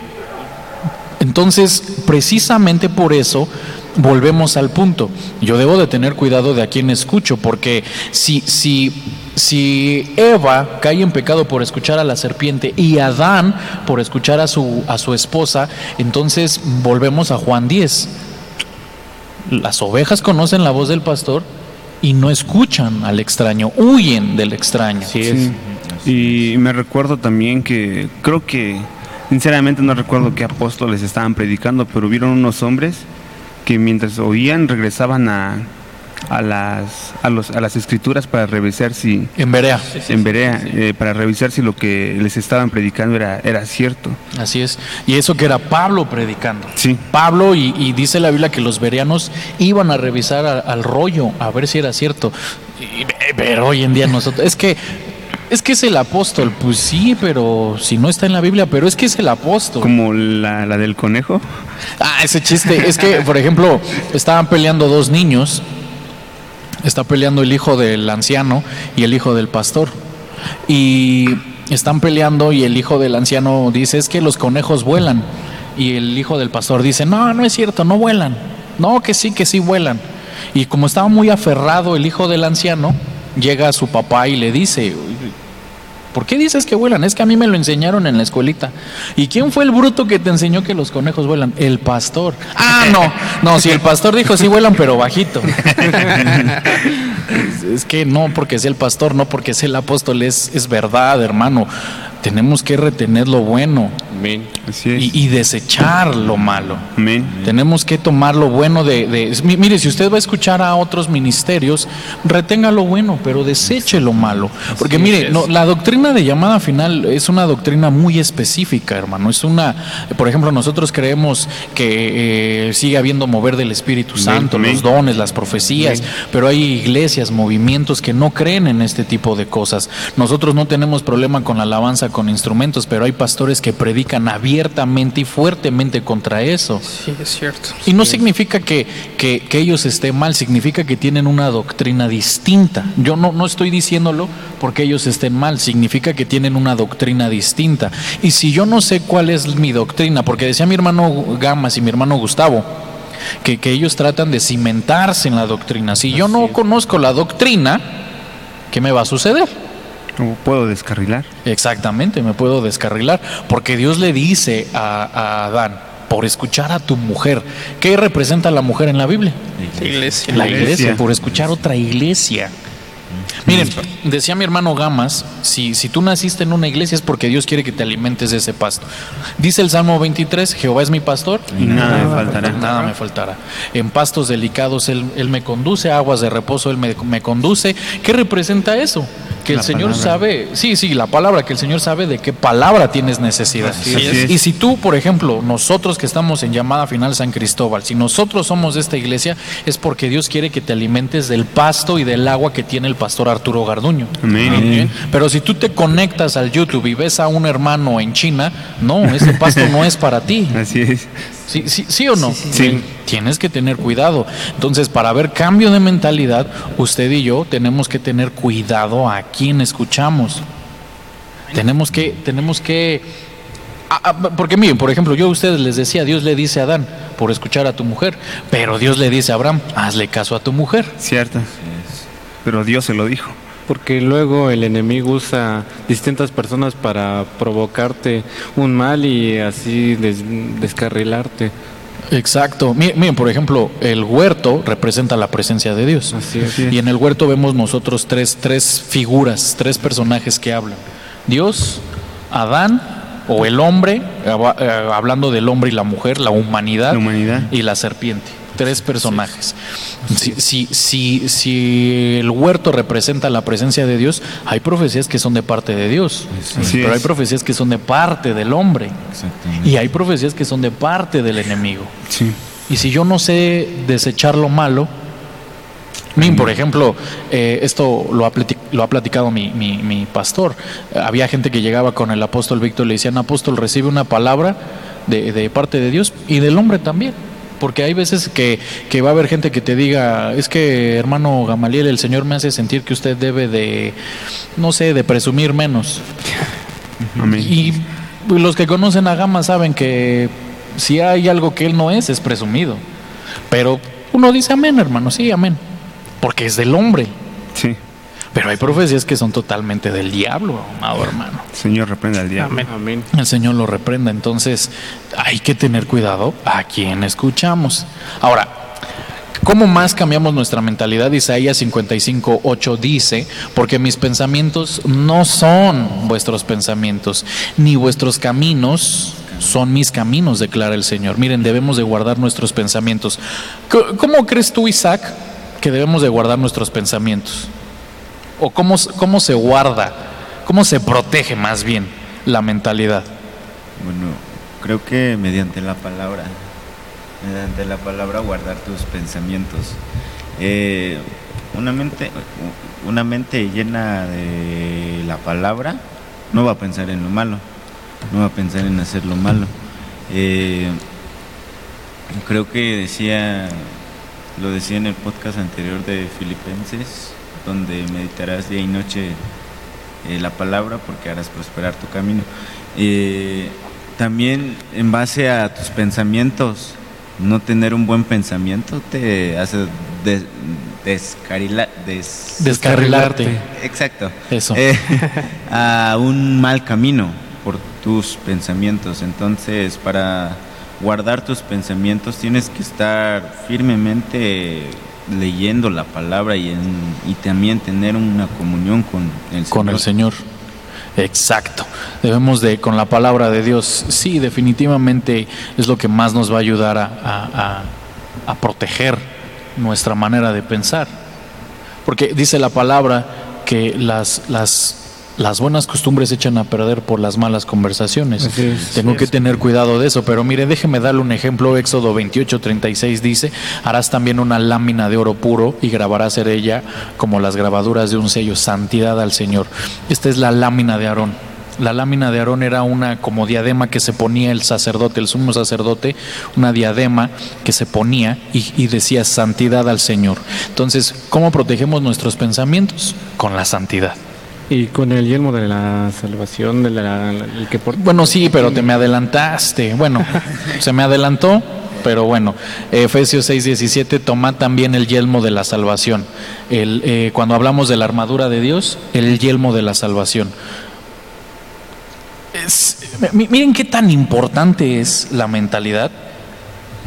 entonces, precisamente por eso, volvemos al punto. Yo debo de tener cuidado de a quién escucho, porque si, si, si Eva cae en pecado por escuchar a la serpiente y Adán por escuchar a su, a su esposa, entonces volvemos a Juan 10. Las ovejas conocen la voz del pastor y no escuchan al extraño, huyen del extraño. Sí. Y me recuerdo también que creo que, sinceramente no recuerdo qué apóstoles estaban predicando, pero vieron unos hombres que mientras oían regresaban a, a las, a, los, a las escrituras para revisar si, En Berea. en Berea, eh, para revisar si lo que les estaban predicando era, era cierto. Así es. Y eso que era Pablo predicando. Sí. Pablo, y, y dice la Biblia que los bereanos iban a revisar a- al rollo, a ver si era cierto. Y- pero hoy en día nosotros, es que, es que es el apóstol, pues sí, pero si no está en la Biblia, pero es que es el apóstol. Como la, la del conejo. Ah, ese chiste. Es que, por ejemplo, estaban peleando dos niños. Está peleando el hijo del anciano y el hijo del pastor. Y están peleando y el hijo del anciano dice, es que los conejos vuelan. Y el hijo del pastor dice, no, no es cierto, no vuelan. No, que sí, que sí vuelan. Y como estaba muy aferrado el hijo del anciano, llega a su papá y le dice, ¿Por qué dices que vuelan? Es que a mí me lo enseñaron en la escuelita. ¿Y quién fue el bruto que te enseñó que los conejos vuelan? El pastor. Ah, no. No, si el pastor dijo sí vuelan, pero bajito. Es- es que no porque sea el pastor, no porque sea el apóstol, es, es verdad, hermano. Tenemos que retener lo bueno Amén. Así es. y, y desechar lo malo. Amén. Tenemos que tomar lo bueno de, de- mi- Mire, si usted va a escuchar a otros ministerios, retenga lo bueno, pero deseche lo malo. Porque mire, no, la doctrina de llamada final es una doctrina muy específica, hermano. Es una, por ejemplo, nosotros creemos que eh, sigue habiendo mover del Espíritu Santo, amén. los dones, las profecías, pero hay iglesias, movimientos que no creen en este tipo de cosas. Nosotros no tenemos problema con la alabanza con instrumentos, pero hay pastores que predican abiertamente y fuertemente contra eso. Sí, es cierto. Y no significa que, que- que ellos estén mal, significa que tienen una doctrina distinta. Yo no, no estoy diciéndolo porque ellos estén mal, significa que tienen una doctrina distinta. Y si yo no sé cuál es mi doctrina, porque decía mi hermano Gamas y mi hermano Gustavo, que, que ellos tratan de cimentarse en la doctrina. Si yo no conozco la doctrina, ¿qué me va a suceder? ¿Cómo puedo descarrilar? Exactamente, me puedo descarrilar, porque Dios le dice a, a Adán, por escuchar a tu mujer, ¿qué representa la mujer en la Biblia? Iglesia. La iglesia, iglesia. por escuchar otra iglesia. Miren, decía mi hermano Gamas, si, si tú naciste en una iglesia es porque Dios quiere que te alimentes de ese pasto. Dice el Salmo 23, Jehová es mi pastor Y nada me faltará. Nada me faltará. En pastos delicados él, él me conduce, aguas de reposo Él me, me conduce. ¿Qué representa eso? Que el La Señor palabra. sabe, sí, sí, la palabra, que el Señor sabe de qué palabra tienes necesidad. Y si tú, por ejemplo, nosotros que estamos en llamada final San Cristóbal, si nosotros somos de esta iglesia, es porque Dios quiere que te alimentes del pasto y del agua que tiene el pastor Arturo Garduño. Amén. Amén. Pero si tú te conectas al YouTube y ves a un hermano en China, no, ese pasto no es para ti. Así es. ¿Sí, sí, sí o no? Sí. Tienes que tener cuidado. Entonces, para ver cambio de mentalidad, usted y yo tenemos que tener cuidado a quién escuchamos. Tenemos que, tenemos que, ah, ah, porque miren, por ejemplo, yo a ustedes les decía, Dios le dice a Adán por escuchar a tu mujer, pero Dios le dice a Abraham, hazle caso a tu mujer. Cierto. Pero Dios se lo dijo. Porque luego el enemigo usa distintas personas para provocarte un mal y así des- descarrilarte. Exacto. Miren, miren, por ejemplo, el huerto representa la presencia de Dios. Así es. Y en el huerto vemos nosotros tres, tres figuras, tres personajes que hablan. Dios, Adán o el hombre, eh, hablando del hombre y la mujer, la humanidad, La humanidad. y la serpiente. Tres personajes. Si, si, si, si el huerto representa la presencia de Dios, hay profecías que son de parte de Dios, Así pero hay profecías que son de parte del hombre y hay profecías que son de parte del enemigo. Sí. Y si yo no sé desechar lo malo, por ejemplo, eh, esto lo ha, lo ha platicado mi, mi- mi pastor. Había gente que llegaba con el apóstol Víctor y le decían, apóstol, recibe una palabra de, de parte de Dios y del hombre también. Porque hay veces que, que va a haber gente que te diga, es que hermano Gamaliel, el Señor me hace sentir que usted debe de, no sé, de presumir menos. Amén. Y los que conocen a Gama saben que si hay algo que él no es, es presumido. Pero uno dice amén, hermano, sí, amén. Porque es del hombre. Sí. Pero hay profecías que son totalmente del diablo, amado hermano. Señor, reprenda al diablo. Amén. Amén. El Señor lo reprenda. Entonces hay que tener cuidado a quién escuchamos. Ahora, ¿cómo más cambiamos nuestra mentalidad? Isaías 55, 8 dice, porque mis pensamientos no son vuestros pensamientos, ni vuestros caminos son mis caminos, declara el Señor. Miren, debemos de guardar nuestros pensamientos. ¿Cómo crees tú, Isaac, que debemos de guardar nuestros pensamientos? ¿O cómo, cómo se guarda, cómo se protege más bien la mentalidad? Bueno, creo que mediante la palabra, mediante la palabra guardar tus pensamientos. Eh, una mente, una mente llena de la palabra no va a pensar en lo malo, no va a pensar en hacer lo malo. Eh, creo que decía, lo decía en el podcast anterior de Filipenses, donde meditarás día y noche eh, la palabra porque harás prosperar tu camino. Eh, también en base a tus pensamientos, no tener un buen pensamiento te hace descarrilarte. Exacto. Eso. Eh, a un mal camino por tus pensamientos. Entonces, para guardar tus pensamientos tienes que estar firmemente leyendo la palabra y, y también tener una comunión con el Señor. Con el Señor. Exacto. Debemos de, con la palabra de Dios, sí, definitivamente es lo que más nos va a ayudar a, a, a proteger nuestra manera de pensar. Porque dice la palabra que las, las, las buenas costumbres se echan a perder por las malas conversaciones. Tengo que tener cuidado de eso. Pero mire, déjeme darle un ejemplo. Éxodo 28, 36 dice, harás también una lámina de oro puro y grabarás en ella como las grabaduras de un sello, santidad al Señor. Esta es la lámina de Aarón. La lámina de Aarón era una como diadema que se ponía el sacerdote, el sumo sacerdote, una diadema que se ponía y, y, decía santidad al Señor. Entonces, ¿cómo protegemos nuestros pensamientos? Con la santidad. Y con el yelmo de la salvación, de la, el que por... Bueno, sí, pero te me adelantaste. Bueno, se me adelantó, pero bueno. Efesios 6:17, toma también el yelmo de la salvación. El, eh, cuando hablamos de la armadura de Dios, el yelmo de la salvación. Es, miren qué tan importante es la mentalidad,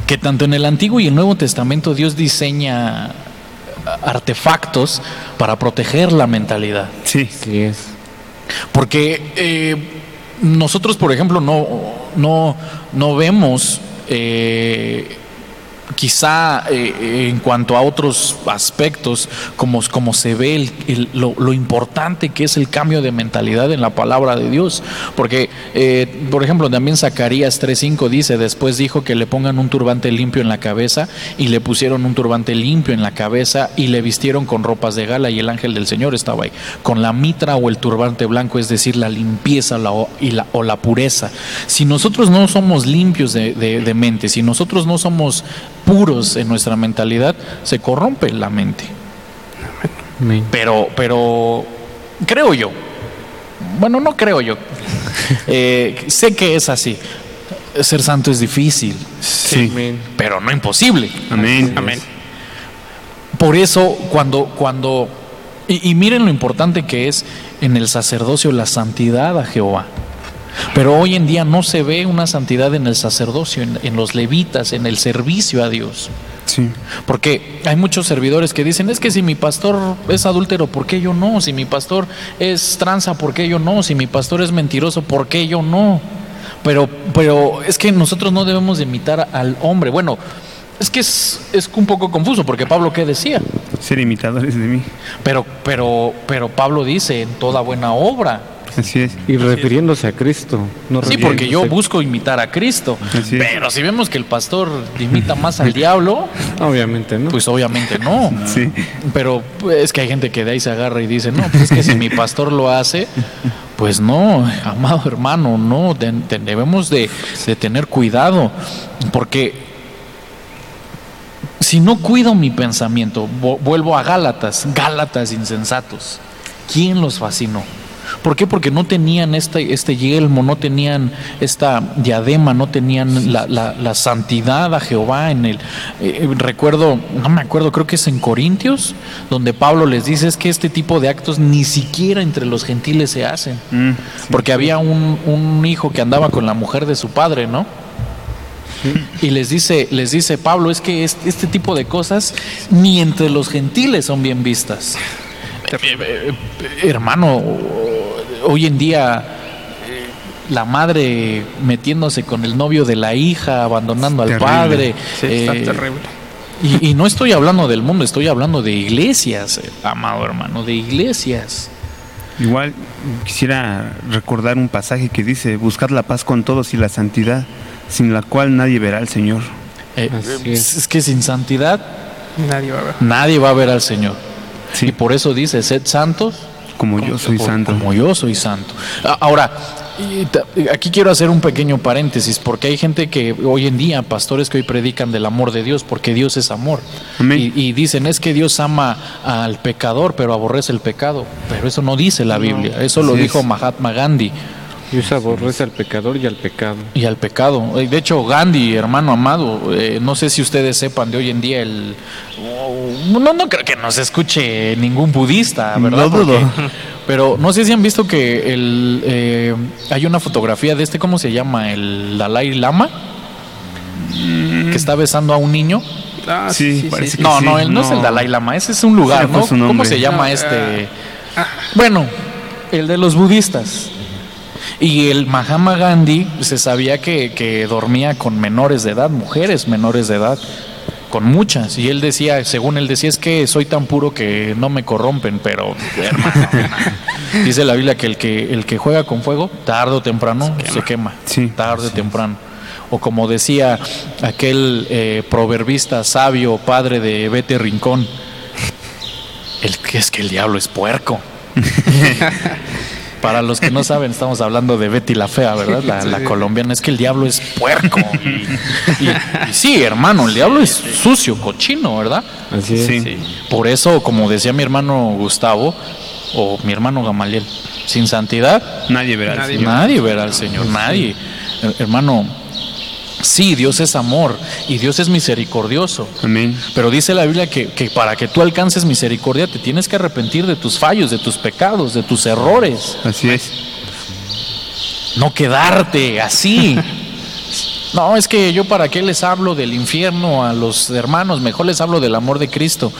que tanto en el Antiguo y el Nuevo Testamento Dios diseña artefactos para proteger la mentalidad. Sí, sí es. Porque eh, nosotros, por ejemplo, no, no, no vemos eh, quizá eh, en cuanto a otros aspectos, como, como se ve lo, importante que es el cambio de mentalidad en la palabra de Dios. Porque, eh, por ejemplo, también Zacarías 3.5 dice, después dijo que le pongan un turbante limpio en la cabeza y le pusieron un turbante limpio en la cabeza y le vistieron con ropas de gala y el ángel del Señor estaba ahí, con la mitra o el turbante blanco, es decir, la limpieza y la, o la pureza. Si nosotros no somos limpios de mente, si nosotros no somos puros en nuestra mentalidad, se corrompe la mente. Pero, pero creo yo, bueno, no creo yo, eh, sé que es así. Ser santo es difícil, sí. pero no imposible. Amén. Amén. Por eso, cuando, cuando, y, y miren lo importante que es en el sacerdocio la santidad a Jehová. Pero hoy en día no se ve una santidad en el sacerdocio, en, en, los levitas, en el servicio a Dios. Sí. Porque hay muchos servidores que dicen, es que si mi pastor es adúltero, ¿por qué yo no? Si mi pastor es tranza, ¿por qué yo no? Si mi pastor es mentiroso, ¿por qué yo no? Pero, pero es que nosotros no debemos de imitar al hombre. Bueno, es que es, es, un poco confuso, porque Pablo, ¿qué decía? Ser imitadores de mí. Pero, pero, pero Pablo dice, en toda buena obra, Así es. Y refiriéndose a Cristo. No sí, porque yo busco imitar a Cristo. Pero si vemos que el pastor imita más al diablo, obviamente no. Pues obviamente no. Sí. Pero pues, es que hay gente que de ahí se agarra y dice, no, pues es que si mi pastor lo hace, pues no, amado hermano, no, de, de, debemos de, de tener cuidado, porque si no cuido mi pensamiento, vuelvo a Gálatas, Gálatas insensatos. ¿Quién los fascinó? ¿Por qué? Porque no tenían este, este yelmo, no tenían esta diadema, no tenían la, la, la santidad a Jehová en el... Eh, recuerdo, no me acuerdo, creo que es en Corintios, donde Pablo les dice es que este tipo de actos ni siquiera entre los gentiles se hacen. Mm, sí, porque sí. había un, un hijo que andaba con la mujer de su padre, ¿no? Y les dice, les dice Pablo, es que este, este, tipo de cosas ni entre los gentiles son bien vistas. Eh, hermano, hoy en día la madre metiéndose con el novio de la hija, abandonando al terrible. padre. Sí, está eh, terrible. Y, y no estoy hablando del mundo, estoy hablando de iglesias, eh, amado hermano, de iglesias. Igual quisiera recordar un pasaje que dice, buscad la paz con todos y la santidad, sin la cual nadie verá al Señor. Eh, es. es. que sin santidad Nadie va a ver. nadie va a ver al Señor. Sí. Y por eso dice, sed santos Como yo soy santo. Como yo soy santo. A- Ahora, aquí quiero hacer un pequeño paréntesis, porque hay gente que hoy en día, pastores que hoy predican del amor de Dios, porque Dios es amor. Amén. Y, y dicen, es que Dios ama al pecador, pero aborrece el pecado. Pero eso no dice la Biblia, eso lo dijo es. Mahatma Gandhi. Dios aborrece al pecador y al pecado. Y al pecado. Eh, De hecho, Gandhi, hermano amado, eh, no sé si ustedes sepan de hoy en día el... No, no creo que nos escuche ningún budista, ¿verdad? No dudo. Porque- pero no sé si han visto que el, eh, hay una fotografía de este, ¿cómo se llama? El Dalai Lama, que está besando a un niño. Ah, Sí, parece que No, sí, no, él no, es el. Dalai Lama, ese es un lugar, ¿no? ¿Cómo se llama No, este? Bueno, el de los budistas. Y el Mahatma Gandhi se sabía que, que dormía con menores de edad, mujeres menores de edad, con muchas. Y él decía, según él decía, es que soy tan puro que no me corrompen, pero hermano, dice la Biblia que el que el que juega con fuego, tarde o temprano se quema, Sí. tarde o temprano. O como decía aquel eh, proverbista sabio, padre de Vete Rincón, el que es que el diablo es puerco. Para los que no saben, estamos hablando de Betty la Fea, ¿verdad? La, la colombiana. Es que el diablo es puerco. Y, y- y sí, hermano, el diablo es sucio, cochino, ¿verdad? Así es. Sí. Por eso, como decía mi hermano Gustavo, o mi hermano Gamaliel, sin santidad Nadie verá al Nadie. Señor. nadie verá al Señor, nadie. Her- Hermano, sí, Dios es amor y Dios es misericordioso. Amén. Pero dice la Biblia que, que para que tú alcances misericordia te tienes que arrepentir de tus fallos, de tus pecados, de tus errores. Así es. No quedarte así. No, es que yo para qué les hablo del infierno a los hermanos, mejor les hablo del amor de Cristo.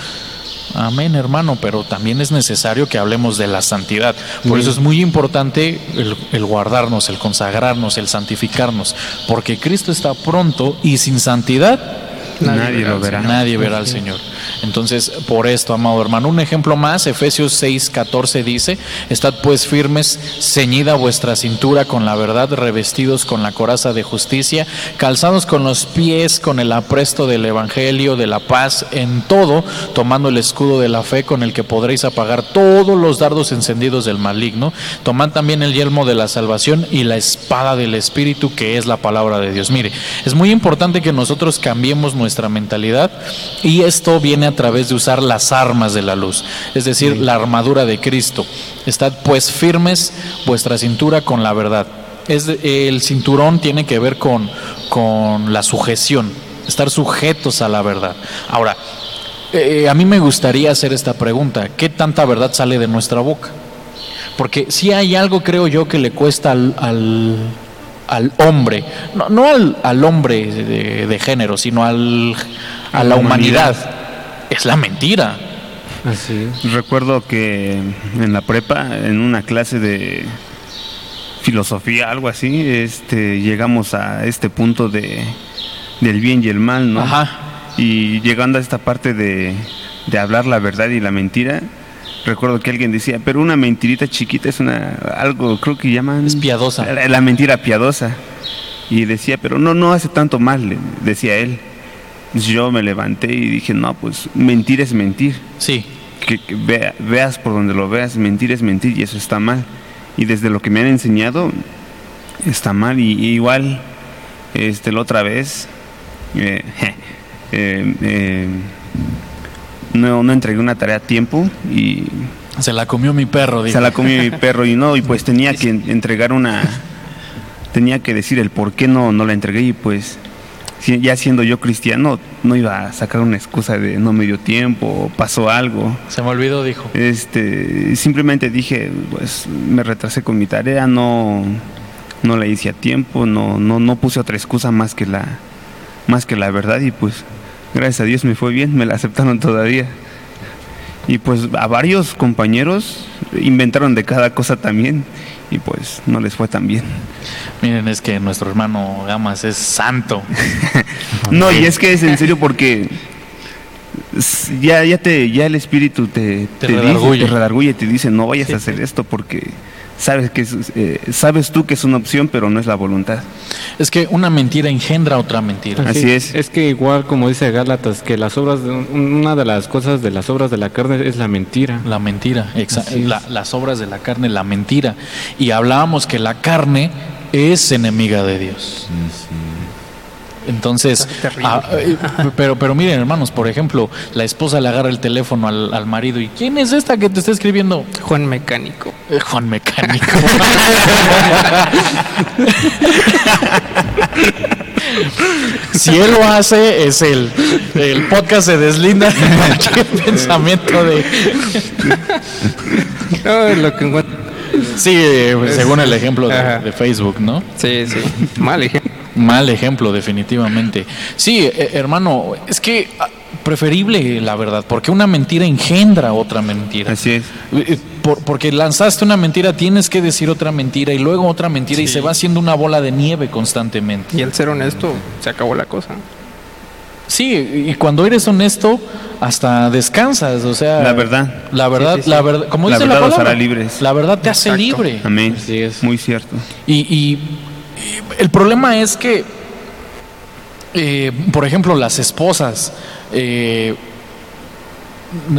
Amén, hermano, pero también es necesario que hablemos de la santidad. Por eso es muy importante el, el guardarnos, el consagrarnos, el santificarnos, porque Cristo está pronto y sin santidad Nadie, lo verá. Nadie verá al Señor. Entonces, por esto, amado hermano, un ejemplo más, Efesios 6, 14 dice, Estad pues firmes, ceñida vuestra cintura con la verdad, revestidos con la coraza de justicia, calzados con los pies con el apresto del Evangelio de la paz, en todo, tomando el escudo de la fe con el que podréis apagar todos los dardos encendidos del maligno, tomad también el yelmo de la salvación y la espada del Espíritu, que es la palabra de Dios. Mire, es muy importante que nosotros cambiemos nuestra mentalidad y esto viene a través de usar las armas de la luz, es decir, la armadura de Cristo. Estad pues firmes vuestra cintura con la verdad. Es de- el cinturón tiene que ver con, con la sujeción, estar sujetos a la verdad. Ahora, eh, a mí me gustaría hacer esta pregunta, ¿qué tanta verdad sale de nuestra boca? Porque si hay algo, creo yo, que le cuesta al, al, al hombre, no, no al, al hombre de, de género, sino al, a la humanidad, es la mentira. Así es. Recuerdo que en la prepa, en una clase de filosofía, algo así, este, llegamos a este punto de del bien y el mal, ¿no? Ajá. Y llegando a esta parte de, de hablar la verdad y la mentira, recuerdo que alguien decía, pero una mentirita chiquita es una algo, creo que llaman Es piadosa. La, la mentira piadosa. Y decía, pero no, no hace tanto mal, decía él. Yo me levanté y dije, no, pues mentir es mentir Sí, que, que vea- veas por donde lo veas, mentir es mentir y eso está mal. Y desde lo que me han enseñado, está mal. Y, y igual, este, la otra vez, eh, eh, eh, no, no entregué una tarea a tiempo y se la comió mi perro. dijo. se la comió mi perro y no, y pues tenía que en- entregar una, tenía que decir el por qué no, no la entregué y pues ya siendo yo cristiano no iba a sacar una excusa de no me dio tiempo pasó algo. Se me olvidó, dijo. Este, simplemente dije, pues me retrasé con mi tarea, no, no la hice a tiempo, no, no, no puse otra excusa más que la, más que la verdad y pues gracias a Dios me fue bien, me la aceptaron todavía. Y pues a varios compañeros inventaron de cada cosa también y pues no les fue tan bien. Miren, es que nuestro hermano Gamas es santo. No, y es que es en serio porque ya, ya, te, ya el espíritu te, Te te, dice, redarguye. te redarguye, te dice, no vayas a hacer esto porque sabes, que es, eh, sabes tú que es una opción, pero no es la voluntad. Es que una mentira engendra otra mentira. Así es. Es que igual como dice Gálatas, que las obras, de, una de las cosas de las obras de la carne es la mentira. La mentira, la- las obras de la carne, la mentira. Y hablábamos que la carne es enemiga de Dios. Está terrible. ah, eh, pero, pero miren hermanos, por ejemplo, la esposa le agarra el teléfono al, al marido y ¿quién es esta que te está escribiendo? Juan Mecánico. Eh, Juan Mecánico. si él lo hace, es él. El podcast se deslinda de cualquier pensamiento de... No, es lo que encuentro. Sí, eh, según el ejemplo de, Facebook, ¿no? Sí, sí. Mal ejemplo. Mal ejemplo, definitivamente. Sí, eh, hermano, es que ah, preferible la verdad, porque una mentira engendra otra mentira. Así es. Eh, por- porque lanzaste una mentira, tienes que decir otra mentira y luego otra mentira y se va haciendo una bola de nieve constantemente. Y al ser honesto, se acabó la cosa. Sí, y cuando eres honesto, hasta descansas, o sea, La verdad. la verdad, Sí, sí, sí. la verdad, como La dice verdad la palabra, hará libres. la verdad te hace libre. Amén. Así es. Muy cierto. Y, y- y el problema es que, eh, por ejemplo, las esposas, eh,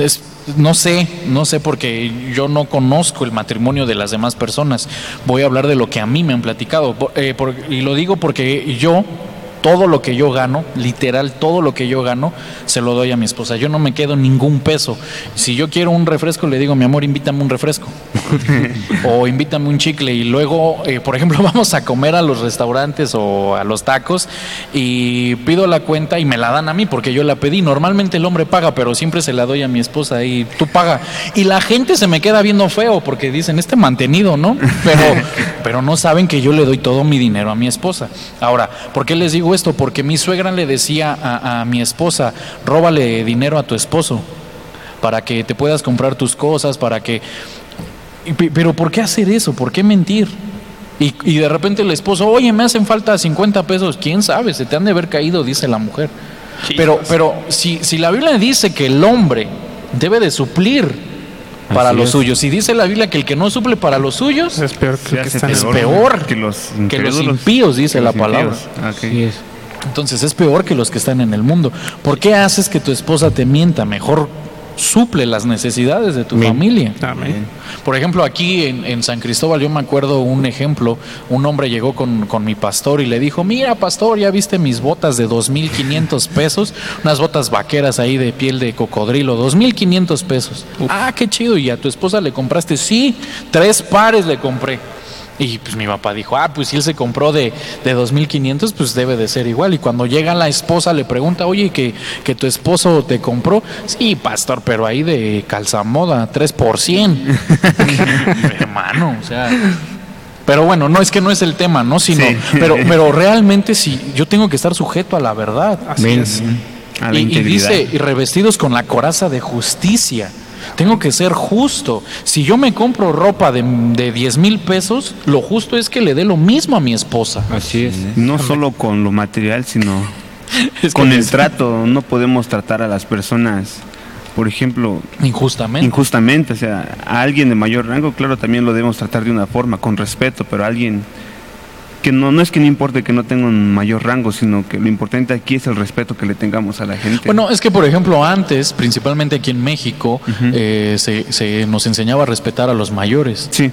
es- no sé, no sé porque yo no conozco el matrimonio de las demás personas. Voy a hablar de lo que a mí me han platicado. Eh, por- y lo digo porque yo, todo lo que yo gano, literal, todo lo que yo gano, se lo doy a mi esposa. Yo no me quedo ningún peso. Si yo quiero un refresco, le digo, mi amor, invítame un refresco o invítame un chicle y luego, eh, por ejemplo, vamos a comer a los restaurantes o a los tacos y pido la cuenta y me la dan a mí porque yo la pedí. Normalmente el hombre paga, pero siempre se la doy a mi esposa y tú paga. Y la gente se me queda viendo feo porque dicen, este mantenido, ¿no? Pero, pero no saben que yo le doy todo mi dinero a mi esposa. Ahora, ¿por qué les digo esto? Porque mi suegra le decía a, a mi esposa, róbale dinero a tu esposo para que te puedas comprar tus cosas, para que... Pero ¿por qué hacer eso? ¿Por qué mentir? Y, y de repente el esposo, oye, me hacen falta 50 pesos. ¿Quién sabe? Se te han de haber caído, dice la mujer. Pero, pero si, si la Biblia dice que el hombre debe de suplir para Así los es. suyos, y dice la Biblia que el que no suple para los suyos, Es peor que Se el que hace están es en- peor que los, que los impíos, dice la palabra. impíos. Ok. Así es. Entonces es peor que los que están en el mundo. ¿Por qué haces que tu esposa te mienta? Mejor suple las necesidades de tu Amén. familia. Amén. Por ejemplo, aquí en, en San Cristóbal yo me acuerdo un ejemplo, un hombre llegó con, con mi pastor y le dijo, mira pastor, ya viste mis botas de 2.500 pesos, unas botas vaqueras ahí de piel de cocodrilo, 2.500 pesos. Ah, qué chido, ¿y a tu esposa le compraste? Sí, tres pares le compré. Y pues mi papá dijo, ah, pues si él se compró de, de 2.500, pues debe de ser igual. Y cuando llega la esposa le pregunta, oye, que, que tu esposo te compró. Sí, pastor, pero ahí de calzamoda, 3 por 100. Hermano, o sea... Pero bueno, no es que no es el tema, ¿no? Sino, Sí. pero, pero realmente sí, yo tengo que estar sujeto a la verdad. Así Amén. es. A la Y, y integridad. dice, y revestidos con la coraza de justicia. Tengo que ser justo. Si yo me compro ropa de, de 10 mil pesos, lo justo es que le dé lo mismo a mi esposa. Así es. No solo con lo material, sino Es con el es trato. No podemos tratar a las personas, por ejemplo, Injustamente. injustamente. O sea, a alguien de mayor rango, claro, también lo debemos tratar de una forma, con respeto, pero a alguien que no, no es que no importe que no tenga un mayor rango, sino que lo importante aquí es el respeto que le tengamos a la gente. Bueno, es que por ejemplo antes, principalmente aquí en México, eh, se, se nos enseñaba a respetar a los mayores. sí,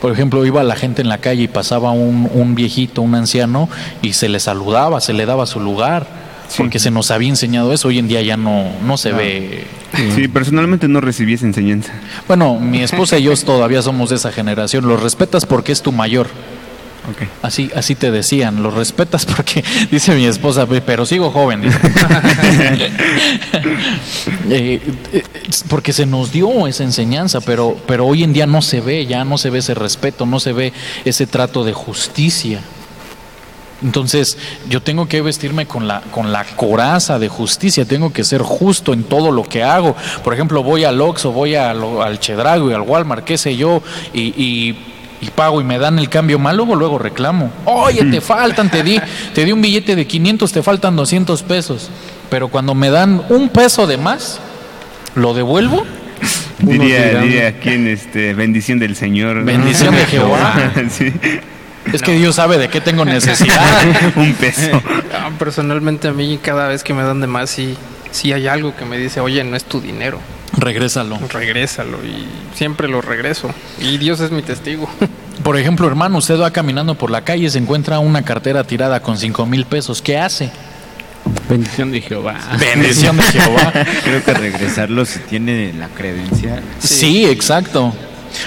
Por ejemplo, iba la gente en la calle y pasaba un, un viejito, un anciano, y se le saludaba, se le daba su lugar, Sí. porque se nos había enseñado eso. Hoy en día ya no, no se ve. sí, personalmente no recibí esa enseñanza. Bueno, mi esposa y yo todavía somos de esa generación. Los respetas porque es tu mayor. Así, así te decían, los respetas porque, dice mi esposa, "Pe- pero sigo joven. Eh, eh, porque se nos dio esa enseñanza, pero, pero hoy en día no se ve, ya no se ve ese respeto, no se ve ese trato de justicia. Entonces, yo tengo que vestirme con la, con la coraza de justicia, tengo que ser justo en todo lo que hago. Por ejemplo, voy al Oxxo, voy al Chedrago y al Walmart, qué sé yo, y- y pago y me dan el cambio mal, luego, luego reclamo. Oye, te faltan, te di, te di un billete de 500, te faltan 200 pesos. pero cuando me dan un peso de más, lo devuelvo. Diría, dirán- diría aquí en este, bendición del Señor. ¿no? Bendición de Jehová. sí, Es que Dios sabe de qué tengo necesidad. un peso. Personalmente a mí cada vez que me dan de más sí, sí hay algo que me dice, oye, no es tu dinero, Regrésalo. regrésalo y siempre lo regreso. Y Dios es mi testigo. Por ejemplo, hermano, usted va caminando por la calle y se encuentra una cartera tirada con cinco mil pesos. ¿Qué hace? Bendición de Jehová. Bendición de Jehová. Creo que regresarlo si tiene la credencial. Sí, exacto.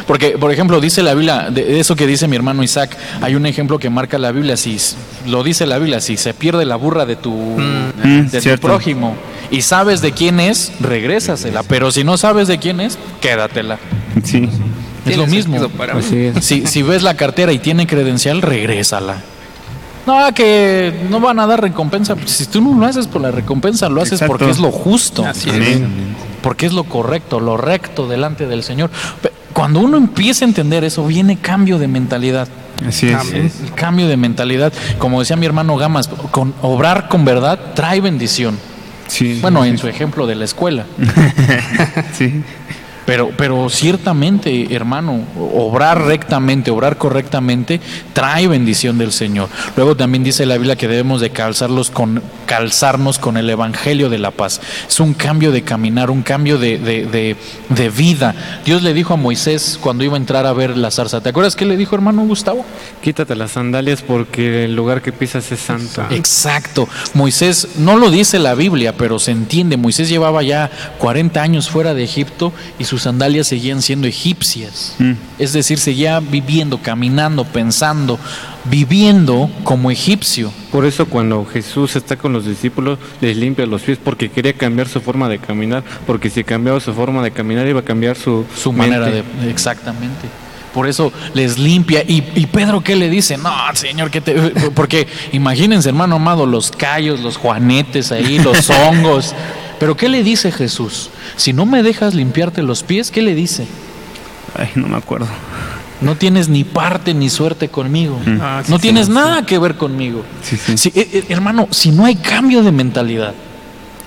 Porque, por ejemplo, dice la Biblia, de eso que dice mi hermano Isaac, hay un ejemplo que marca la Biblia, si lo dice la Biblia, si se pierde la burra de tu, Mm, de tu prójimo y sabes de quién es, regrésasela, pero si no sabes de quién es, quédatela. Sí. Es lo mismo. sentido para mí. Así es. Si, si ves la cartera y tiene credencial, regrésala. No, que no van a dar recompensa. Si tú no lo haces por la recompensa, lo haces Exacto. porque es lo justo. Así es. Porque es lo correcto, lo recto delante del Señor. Cuando uno empieza a entender eso, viene cambio de mentalidad. Así es. El cambio de mentalidad, como decía mi hermano Gamas, con obrar con verdad trae bendición. Sí. Bueno, en su ejemplo de la escuela. Sí. Pero, pero ciertamente, hermano, obrar rectamente, obrar correctamente, trae bendición del Señor. Luego también dice la Biblia que debemos de calzarlos con, calzarnos con el Evangelio de la paz. Es un cambio de caminar, un cambio de, de, de, de vida. Dios le dijo a Moisés cuando iba a entrar a ver la zarza. ¿Te acuerdas qué le dijo, hermano Gustavo? Quítate las sandalias porque el lugar que pisas es santo. Exacto. Moisés, no lo dice la Biblia, pero se entiende. Moisés llevaba ya 40 años fuera de Egipto y sus sandalias seguían siendo egipcias. Mm. Es decir, seguía viviendo, caminando, pensando, viviendo como egipcio. Por eso cuando Jesús está con los discípulos, les limpia los pies porque quería cambiar su forma de caminar, porque si cambiaba su forma de caminar iba a cambiar su, Su manera de... mente. Exactamente. Por eso les limpia. ¿Y, y Pedro qué le dice? No, Señor, que te... Porque imagínense, hermano amado, los callos, los juanetes ahí, los hongos. Pero ¿qué le dice Jesús? Si no me dejas limpiarte los pies, ¿qué le dice? Ay, no me acuerdo. No tienes ni parte ni suerte conmigo. Ah, sí, no sí, tienes sí. nada que ver conmigo. Sí, sí. Eh, eh, hermano, si no hay cambio de mentalidad,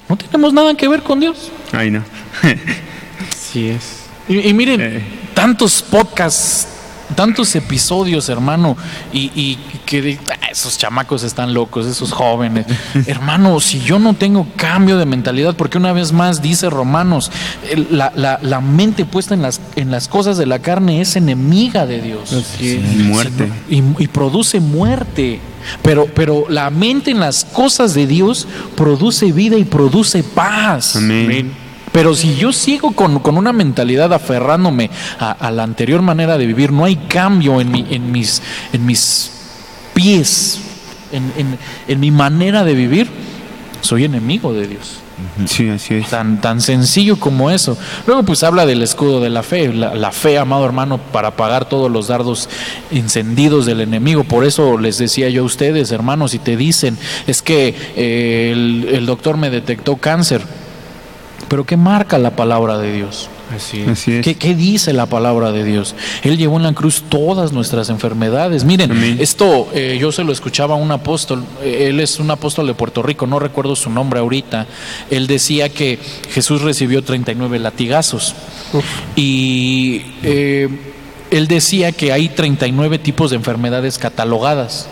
no tenemos nada que ver con Dios. Ay, no. Así es. Y, y miren, Eh. tantos podcasts, tantos episodios, hermano, y, y que ah, esos chamacos están locos, esos jóvenes. hermano, si yo no tengo cambio de mentalidad, porque una vez más dice Romanos, el- la, la- la mente puesta en las, en las cosas de la carne es enemiga de Dios. Y muerte. Y, y produce muerte. Pero, pero la mente en las cosas de Dios produce vida y produce paz. Amén. Pero si yo sigo con, con una mentalidad aferrándome a, a la anterior manera de vivir, no hay cambio en, mi, en, mis, en mis pies, en, en- en mi manera de vivir, soy enemigo de Dios. Sí, así es. Tan, tan sencillo como eso. Luego pues habla del escudo de la fe, la, la fe, amado hermano, para apagar todos los dardos encendidos del enemigo. Por eso les decía yo a ustedes, hermanos, si te dicen, es que eh, el, el doctor me detectó cáncer, pero ¿qué marca la palabra de Dios? Así es. Así es. ¿Qué, qué dice la palabra de Dios? Él llevó en la cruz todas nuestras enfermedades. Miren, Amén. esto eh, yo se lo escuchaba a un apóstol, eh, él es un apóstol de Puerto Rico, no recuerdo su nombre ahorita. Él decía que Jesús recibió 39 latigazos. Y eh, él decía que hay 39 tipos de enfermedades catalogadas.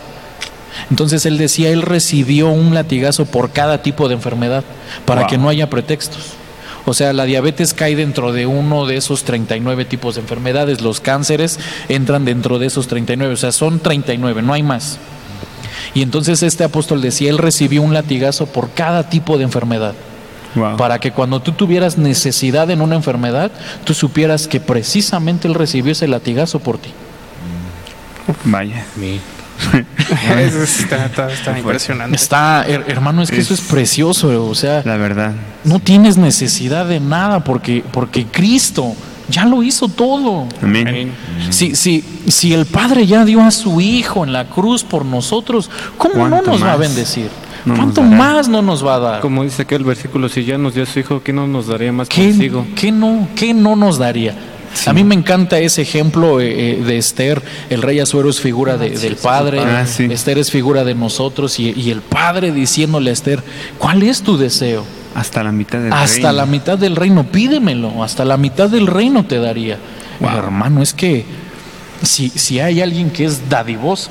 Entonces él decía, él recibió un latigazo por cada tipo de enfermedad, para Wow. que no haya pretextos. O sea, la diabetes cae dentro de uno de esos 39 tipos de enfermedades, los cánceres entran dentro de esos 39, o sea, son 39, no hay más. Y entonces este apóstol decía, él recibió un latigazo por cada tipo de enfermedad, Wow. para que cuando tú tuvieras necesidad en una enfermedad, tú supieras que precisamente él recibió ese latigazo por ti. Vaya. Eso está, está- está impresionante. Está, her- hermano, es que eso es Es- precioso, o sea, La verdad. no tienes necesidad de nada porque, porque Cristo ya lo hizo todo. Amén. Si, si, si el Padre ya dio a su Hijo en la cruz por nosotros, ¿cómo no ¿Cuánto nos va a más bendecir? no ¿Cuánto más no nos va a dar? Como dice aquel versículo, si ya nos dio a su hijo, ¿qué no nos daría más ¿Qué, consigo? qué no, ¿Qué no nos daría? A mí me encanta ese ejemplo eh, eh, de Esther. El rey Azuero es figura de- del padre. Ah, sí. Esther es figura de nosotros. Y, y el padre diciéndole a Esther: ¿Cuál es tu deseo? Hasta la mitad del Hasta reino. la mitad del reino, pídemelo. Hasta la mitad del reino te daría. Hermano, es que si, si hay alguien que es dadivoso,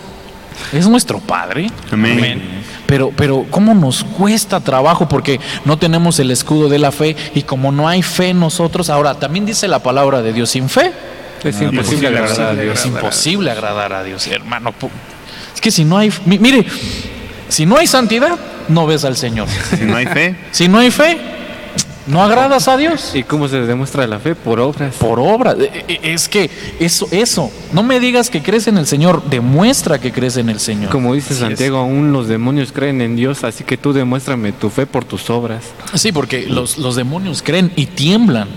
es nuestro Padre. Amén. Pero, pero, ¿cómo nos cuesta trabajo? Porque no tenemos el escudo de la fe y como no hay fe en nosotros, ahora también dice la palabra de Dios, sin fe Es imposible agradar a Dios. es imposible agradar a Dios, hermano. Es que si no hay, mi- mire, si no hay santidad, no ves al Señor. Si no hay fe, Si no hay fe, no agradas a Dios. ¿Y cómo se demuestra la fe? Por obras. Por obra. E- e- Es que eso, eso. No me digas que crees en el Señor, demuestra que crees en el Señor. Como dice Santiago, aún los demonios creen en Dios, así que tú demuéstrame tu fe por tus obras. Sí, porque los, los demonios creen y tiemblan.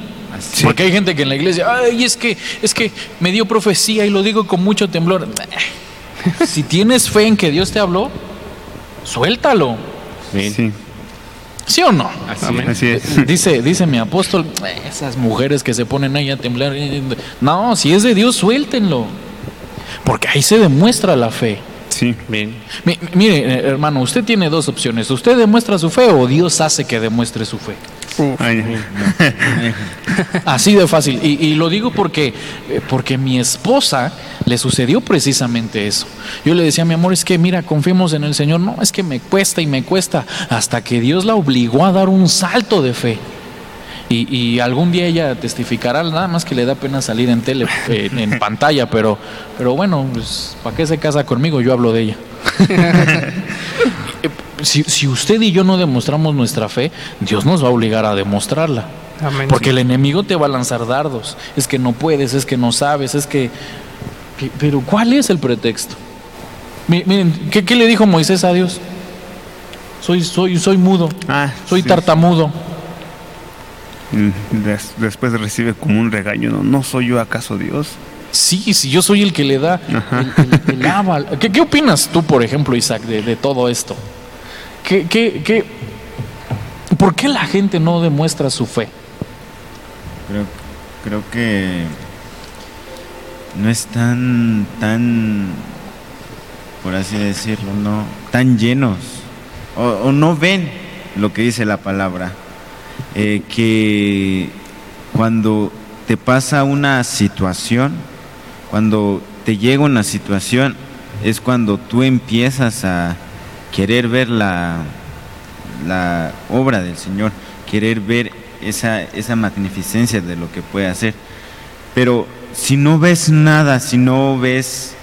Porque hay gente que en la iglesia, ay, es que, es que me dio profecía y lo digo con mucho temblor. Si tienes fe en que Dios te habló, suéltalo. Sí, ¿Sí o no? Así así es. Dice, dice mi apóstol, esas mujeres que se ponen ahí a temblar. No, si es de Dios, suéltenlo. Porque ahí se demuestra la fe. Sí, Bien. Mi- mire, eh, hermano, usted tiene dos opciones. Usted demuestra su fe o Dios hace que demuestre su fe. Así de fácil. Y, y lo digo porque, eh, porque mi esposa le sucedió precisamente eso. Yo le decía, mi amor, es que mira, confiemos en el Señor. No, es que me cuesta y me cuesta. Hasta que Dios la obligó a dar un salto de fe. Y, y algún día ella testificará, nada más que le da pena salir en tele, en pantalla, pero, pero bueno, pues, ¿para qué se casa conmigo? Yo hablo de ella. si, si usted y yo no demostramos nuestra fe, Dios nos va a obligar a demostrarla. Amén. Porque el enemigo te va a lanzar dardos. Es que no puedes, es que no sabes, es que... pero ¿cuál es el pretexto? Mi- Miren, ¿qué, qué le dijo Moisés a Dios? Soy, soy, soy mudo, ah, soy sí. tartamudo. Mm, des- después recibe como un regaño, ¿no? ¿No soy yo acaso Dios? Sí, sí, yo soy el que le da el, el- el aval. ¿Qué, qué opinas tú, por ejemplo, Isaac, de, de todo esto? ¿Qué, qué, qué- ¿Por qué la gente no demuestra su fe? Creo, creo que no es tan, por así decirlo, no, tan llenos, o, o no ven lo que dice la palabra, Eh, que cuando te pasa una situación, cuando te llega una situación, es cuando tú empiezas a querer ver la, la obra del Señor, querer ver esa, esa magnificencia de lo que puede hacer. Pero si no ves nada, si no ves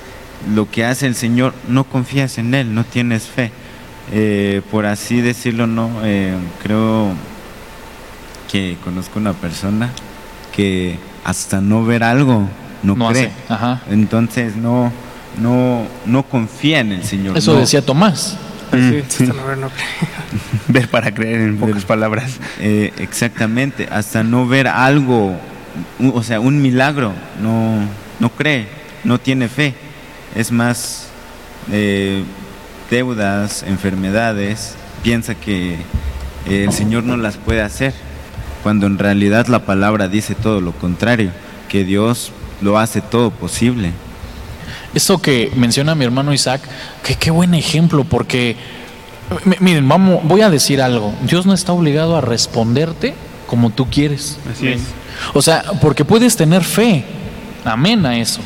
lo que hace el Señor, no confías en Él, no tienes fe. Eh, por así decirlo, no, eh, creo que conozco una persona que hasta no ver algo no, No cree. hace. Entonces no, no, no confía en el Señor. Eso no. decía Tomás. Mm, ver, para creer en pocas palabras. Eh, exactamente, hasta no ver algo, o sea, un milagro, no, no cree, no tiene fe. Es más, eh, deudas, enfermedades, piensa que eh, el Señor no las puede hacer, cuando en realidad la palabra dice todo lo contrario, que Dios lo hace todo posible. Eso que menciona mi hermano Isaac, que qué buen ejemplo, porque miren, vamos, voy a decir algo. Dios no está obligado a responderte como tú quieres. Así es. O sea, porque puedes tener fe. Amén a eso.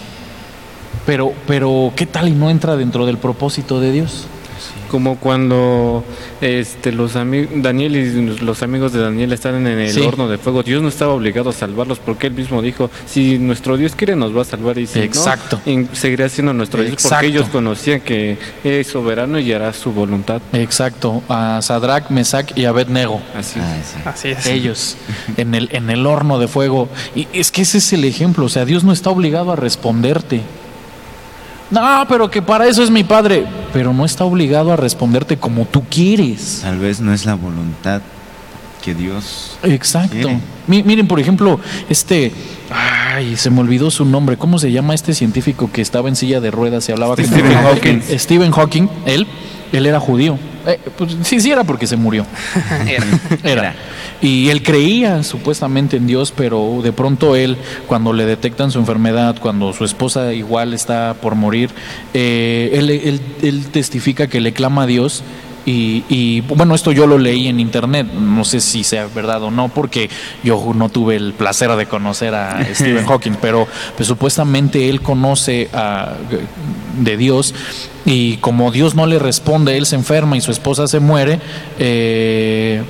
Pero, pero, ¿qué tal y no entra dentro del propósito de Dios? Como cuando este, los amigos, Daniel y los amigos de Daniel están en el Sí. horno de fuego, Dios no estaba obligado a salvarlos porque él mismo dijo, si nuestro Dios quiere nos va a salvar y si Exacto. no, seguirá siendo nuestro Dios Exacto. porque ellos conocían que es soberano y hará su voluntad. Exacto. A Sadrach, Mesach y Abednego. Así. Ah, sí. Así es. ellos en el, en el horno de fuego. Y es que ese es el ejemplo, o sea, Dios no está obligado a responderte. No, pero que para eso es mi padre, pero no está obligado a responderte como tú quieres. Tal vez no es la voluntad que Dios... Exacto. Quiere. Miren, por ejemplo, este, ay, se me olvidó su nombre, ¿cómo se llama este científico que estaba en silla de ruedas y hablaba con Stephen Hawking. Stephen Hawking, él, él era judío. Eh, pues, sí, sí era porque se murió. Era. Era. Y él creía supuestamente en Dios, pero de pronto él, cuando le detectan su enfermedad, cuando su esposa igual está por morir, eh, él, él- él testifica que le clama a Dios. Y, y, bueno, esto yo lo leí en internet, no sé si sea verdad o no, porque yo no tuve el placer de conocer a Stephen Hawking, pero pues, supuestamente él conoce a, de Dios y como Dios no le responde, él se enferma y su esposa se muere, eh,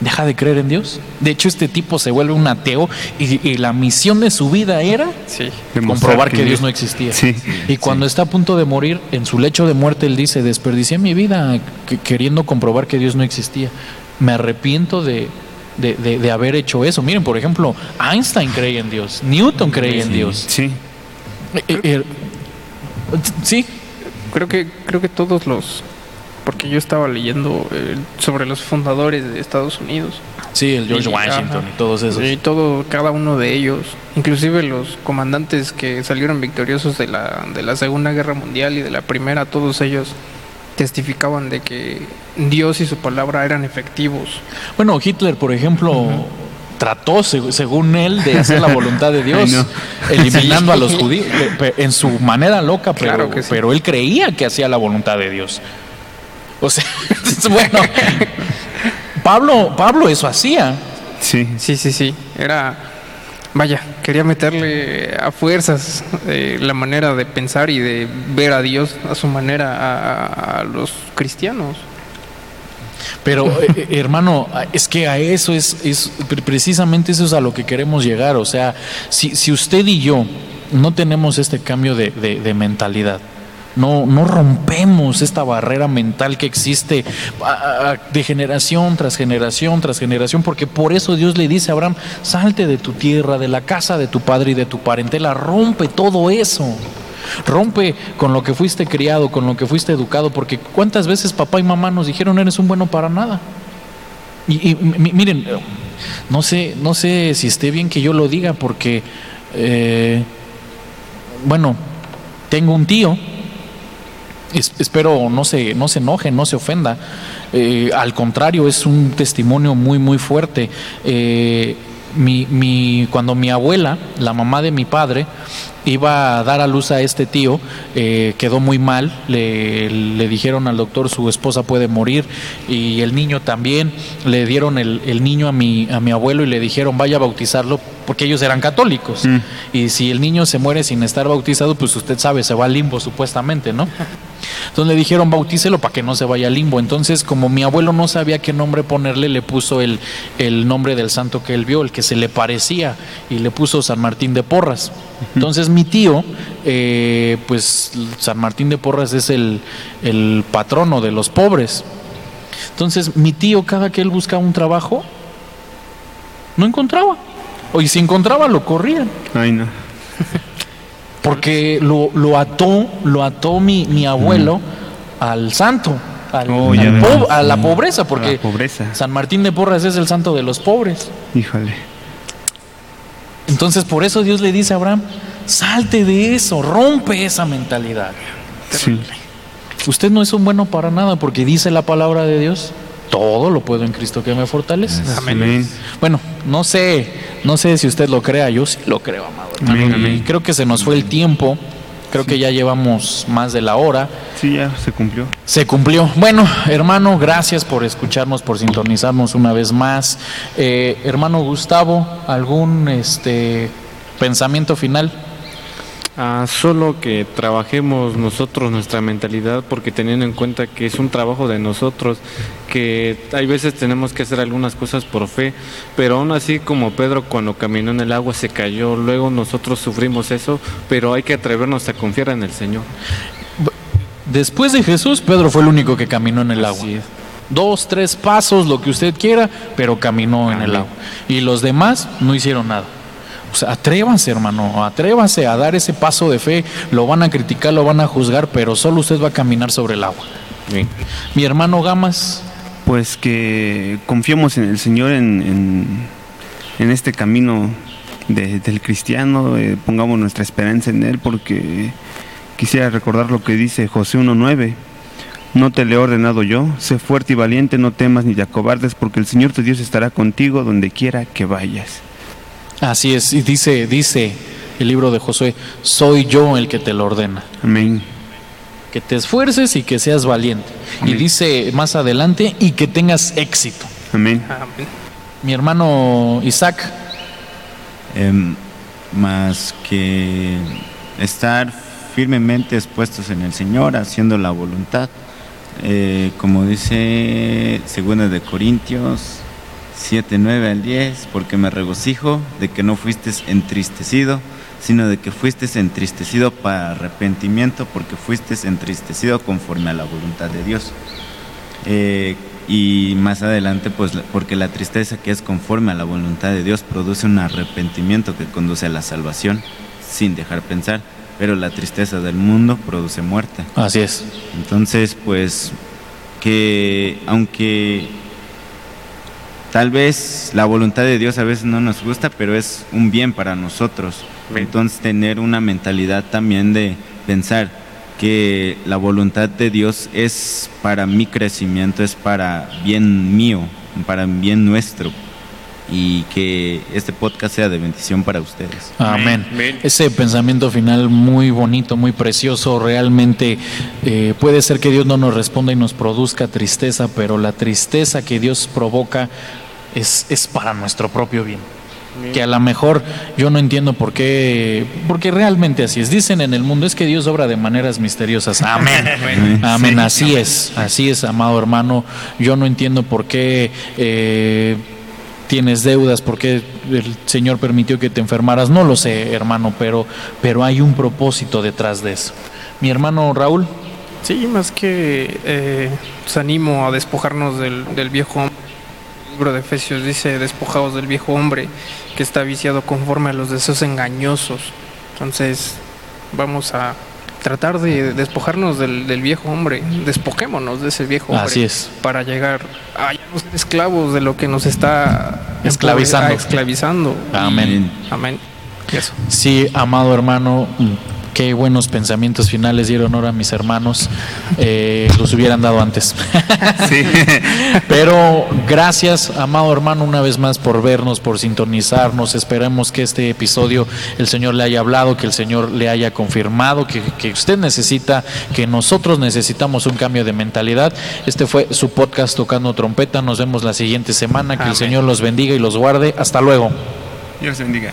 deja de creer en Dios. De hecho, este tipo se vuelve un ateo y, y la misión de su vida era Sí. Comprobar que Dios no existía. Sí. Y cuando está a punto de morir, en su lecho de muerte, él dice, desperdicié mi vida que- queriendo comprobar que Dios no existía. Me arrepiento de, de, de- de haber hecho eso. Miren, por ejemplo, Einstein creía en Dios, Newton creía en Dios. Sí. Eh, eh, eh, sí, Creo que, creo que todos los... Porque yo estaba leyendo eh, sobre los fundadores de Estados Unidos. sí, el George Y- Washington ajá. y todos esos. Y todo, cada uno de ellos, inclusive los comandantes que salieron victoriosos de la, de la Segunda Guerra Mundial y de la Primera, todos ellos testificaban de que Dios y su palabra eran efectivos. Bueno, Hitler, por ejemplo, trató, seg- según él, de hacer la voluntad de Dios, Ay, eliminando a los judíos en su manera loca, pero, Claro que sí. pero él creía que hacía la voluntad de Dios. O sea, bueno, Pablo, Pablo eso hacía. Sí. Sí, sí, sí, era... Vaya, quería meterle a fuerzas eh, la manera de pensar y de ver a Dios a su manera a, los cristianos. Pero, eh, eh, hermano, es que a eso es, es, pre- precisamente eso es a lo que queremos llegar. O sea, si, si usted y yo no tenemos este cambio de, de- de mentalidad, no, no rompemos esta barrera mental que existe de generación tras generación tras generación, porque por eso Dios le dice a Abraham, salte de tu tierra, de la casa de tu padre y de tu parentela, rompe todo eso. Rompe con lo que fuiste criado, con lo que fuiste educado, porque cuántas veces papá y mamá nos dijeron eres un bueno para nada. Y, y mi- miren, no sé, no sé si esté bien que yo lo diga, porque eh, bueno, tengo un tío, es- espero no se, no se enoje, no se ofenda. Eh, al contrario, es un testimonio muy, muy fuerte. Eh, mi, mi- cuando mi abuela, la mamá de mi padre, iba a dar a luz a este tío, eh, quedó muy mal, le, le dijeron al doctor su esposa puede morir y el niño también, le dieron el, el niño a mi, a mi abuelo y le dijeron vaya a bautizarlo porque ellos eran católicos Mm. y si el niño se muere sin estar bautizado pues usted sabe se va al limbo supuestamente, ¿no? Entonces le dijeron bautícelo para que no se vaya al limbo. Entonces, como mi abuelo no sabía qué nombre ponerle, le puso el, el nombre del santo que él vio, el que se le parecía, y le puso San Martín de Porras. Entonces mi tío, eh, pues San Martín de Porras es el, el patrono de los pobres. Entonces mi tío, cada que él buscaba un trabajo, no encontraba. O y si encontraba, lo corrían. Ay, no. Porque lo, lo ató, lo ató mi, mi abuelo al santo, al- Oh, al po- a la pobreza, porque la pobreza. San Martín de Porras es el santo de los pobres. Híjole. Entonces por eso Dios le dice a Abraham, salte de eso, rompe esa mentalidad. Sí. Usted no es un bueno para nada porque dice la palabra de Dios, todo lo puedo en Cristo que me fortalece. Amén. Bueno, no sé, no sé si usted lo crea, yo sí lo creo, amado. hermano. Amén, amén. creo que se nos fue el tiempo, creo que ya llevamos más de la hora. Sí, ya se cumplió. Se cumplió. Bueno, hermano, gracias por escucharnos, por sintonizarnos una vez más. Eh, hermano Gustavo, ¿algún este pensamiento final? Ah, solo que trabajemos nosotros nuestra mentalidad porque teniendo en cuenta que es un trabajo de nosotros, que hay veces tenemos que hacer algunas cosas por fe, pero aún así como Pedro cuando caminó en el agua se cayó, luego nosotros sufrimos eso, pero hay que atrevernos a confiar en el Señor. Después de Jesús, Pedro fue el único que caminó en el agua. Dos, tres pasos, lo que usted quiera, pero caminó en el agua. Y los demás no hicieron nada. O sea, atrévanse, hermano, atrévanse a dar ese paso de fe. Lo van a criticar, lo van a juzgar, pero solo usted va a caminar sobre el agua. Bien. Mi hermano Gamas, Pues que confiemos en el Señor en, en, en este camino de- del cristiano, eh, pongamos nuestra esperanza en Él, porque quisiera recordar lo que dice José 1.9, ¿No te le he ordenado yo? Sé fuerte y valiente, no temas ni te acobardes, porque el Señor tu Dios estará contigo donde quiera que vayas. Así es, y dice, dice el libro de Josué, soy yo el que te lo ordena. Amén. Que te esfuerces y que seas valiente. Y dice más adelante, y que tengas éxito. Amén. Amén. Mi hermano Isaac, Em, más que estar firmemente expuestos en el Señor, haciendo la voluntad. Eh, como dice Segunda de Corintios 7, 9 al 10, porque me regocijo de que no fuiste entristecido, sino de que fuiste entristecido para arrepentimiento, porque fuiste entristecido conforme a la voluntad de Dios. Eh, y más adelante, pues porque la tristeza que es conforme a la voluntad de Dios produce un arrepentimiento que conduce a la salvación, sin dejar pensar, pero la tristeza del mundo produce muerte. así es. Entonces, pues, que aunque tal vez la voluntad de Dios a veces no nos gusta, pero es un bien para nosotros. Entonces, tener una mentalidad también de pensar que la voluntad de Dios es para mi crecimiento, es para bien mío, para bien nuestro. Y que este podcast sea de bendición para ustedes. Amén. Amén. Ese pensamiento final muy bonito, muy precioso, realmente eh, puede ser que Dios no nos responda y nos produzca tristeza, pero la tristeza que Dios provoca es, es para nuestro propio bien. Que a lo mejor yo no entiendo por qué, porque realmente así es. Dicen en el mundo es que Dios obra de maneras misteriosas. Amén. Amén. Así es, así es, amado hermano. Yo no entiendo por qué eh, tienes deudas, por qué el Señor permitió que te enfermaras. No lo sé, hermano, pero, pero hay un propósito detrás de eso. Mi hermano Raúl, Sí, más que eh, os animo a despojarnos del, del viejo hombre. El libro de Efesios dice, despojados del viejo hombre que está viciado conforme a los deseos engañosos. Entonces, vamos a tratar de despojarnos del, del viejo hombre. Despojémonos de ese viejo hombre. Así es. Para llegar a ser esclavos de lo que nos está Esclavizando. esclavizando. Amén. Amén. Eso. Sí, amado hermano, qué buenos pensamientos finales dieron ahora mis hermanos. Eh, los hubieran dado antes. Sí. Pero gracias, amado hermano, una vez más por vernos, por sintonizarnos. Esperemos que este episodio el Señor le haya hablado, que el Señor le haya confirmado que, que usted necesita, que nosotros necesitamos un cambio de mentalidad. Este fue su podcast Tocando Trompeta. Nos vemos la siguiente semana. Que el. Señor los bendiga y los guarde. Hasta luego. Dios bendiga.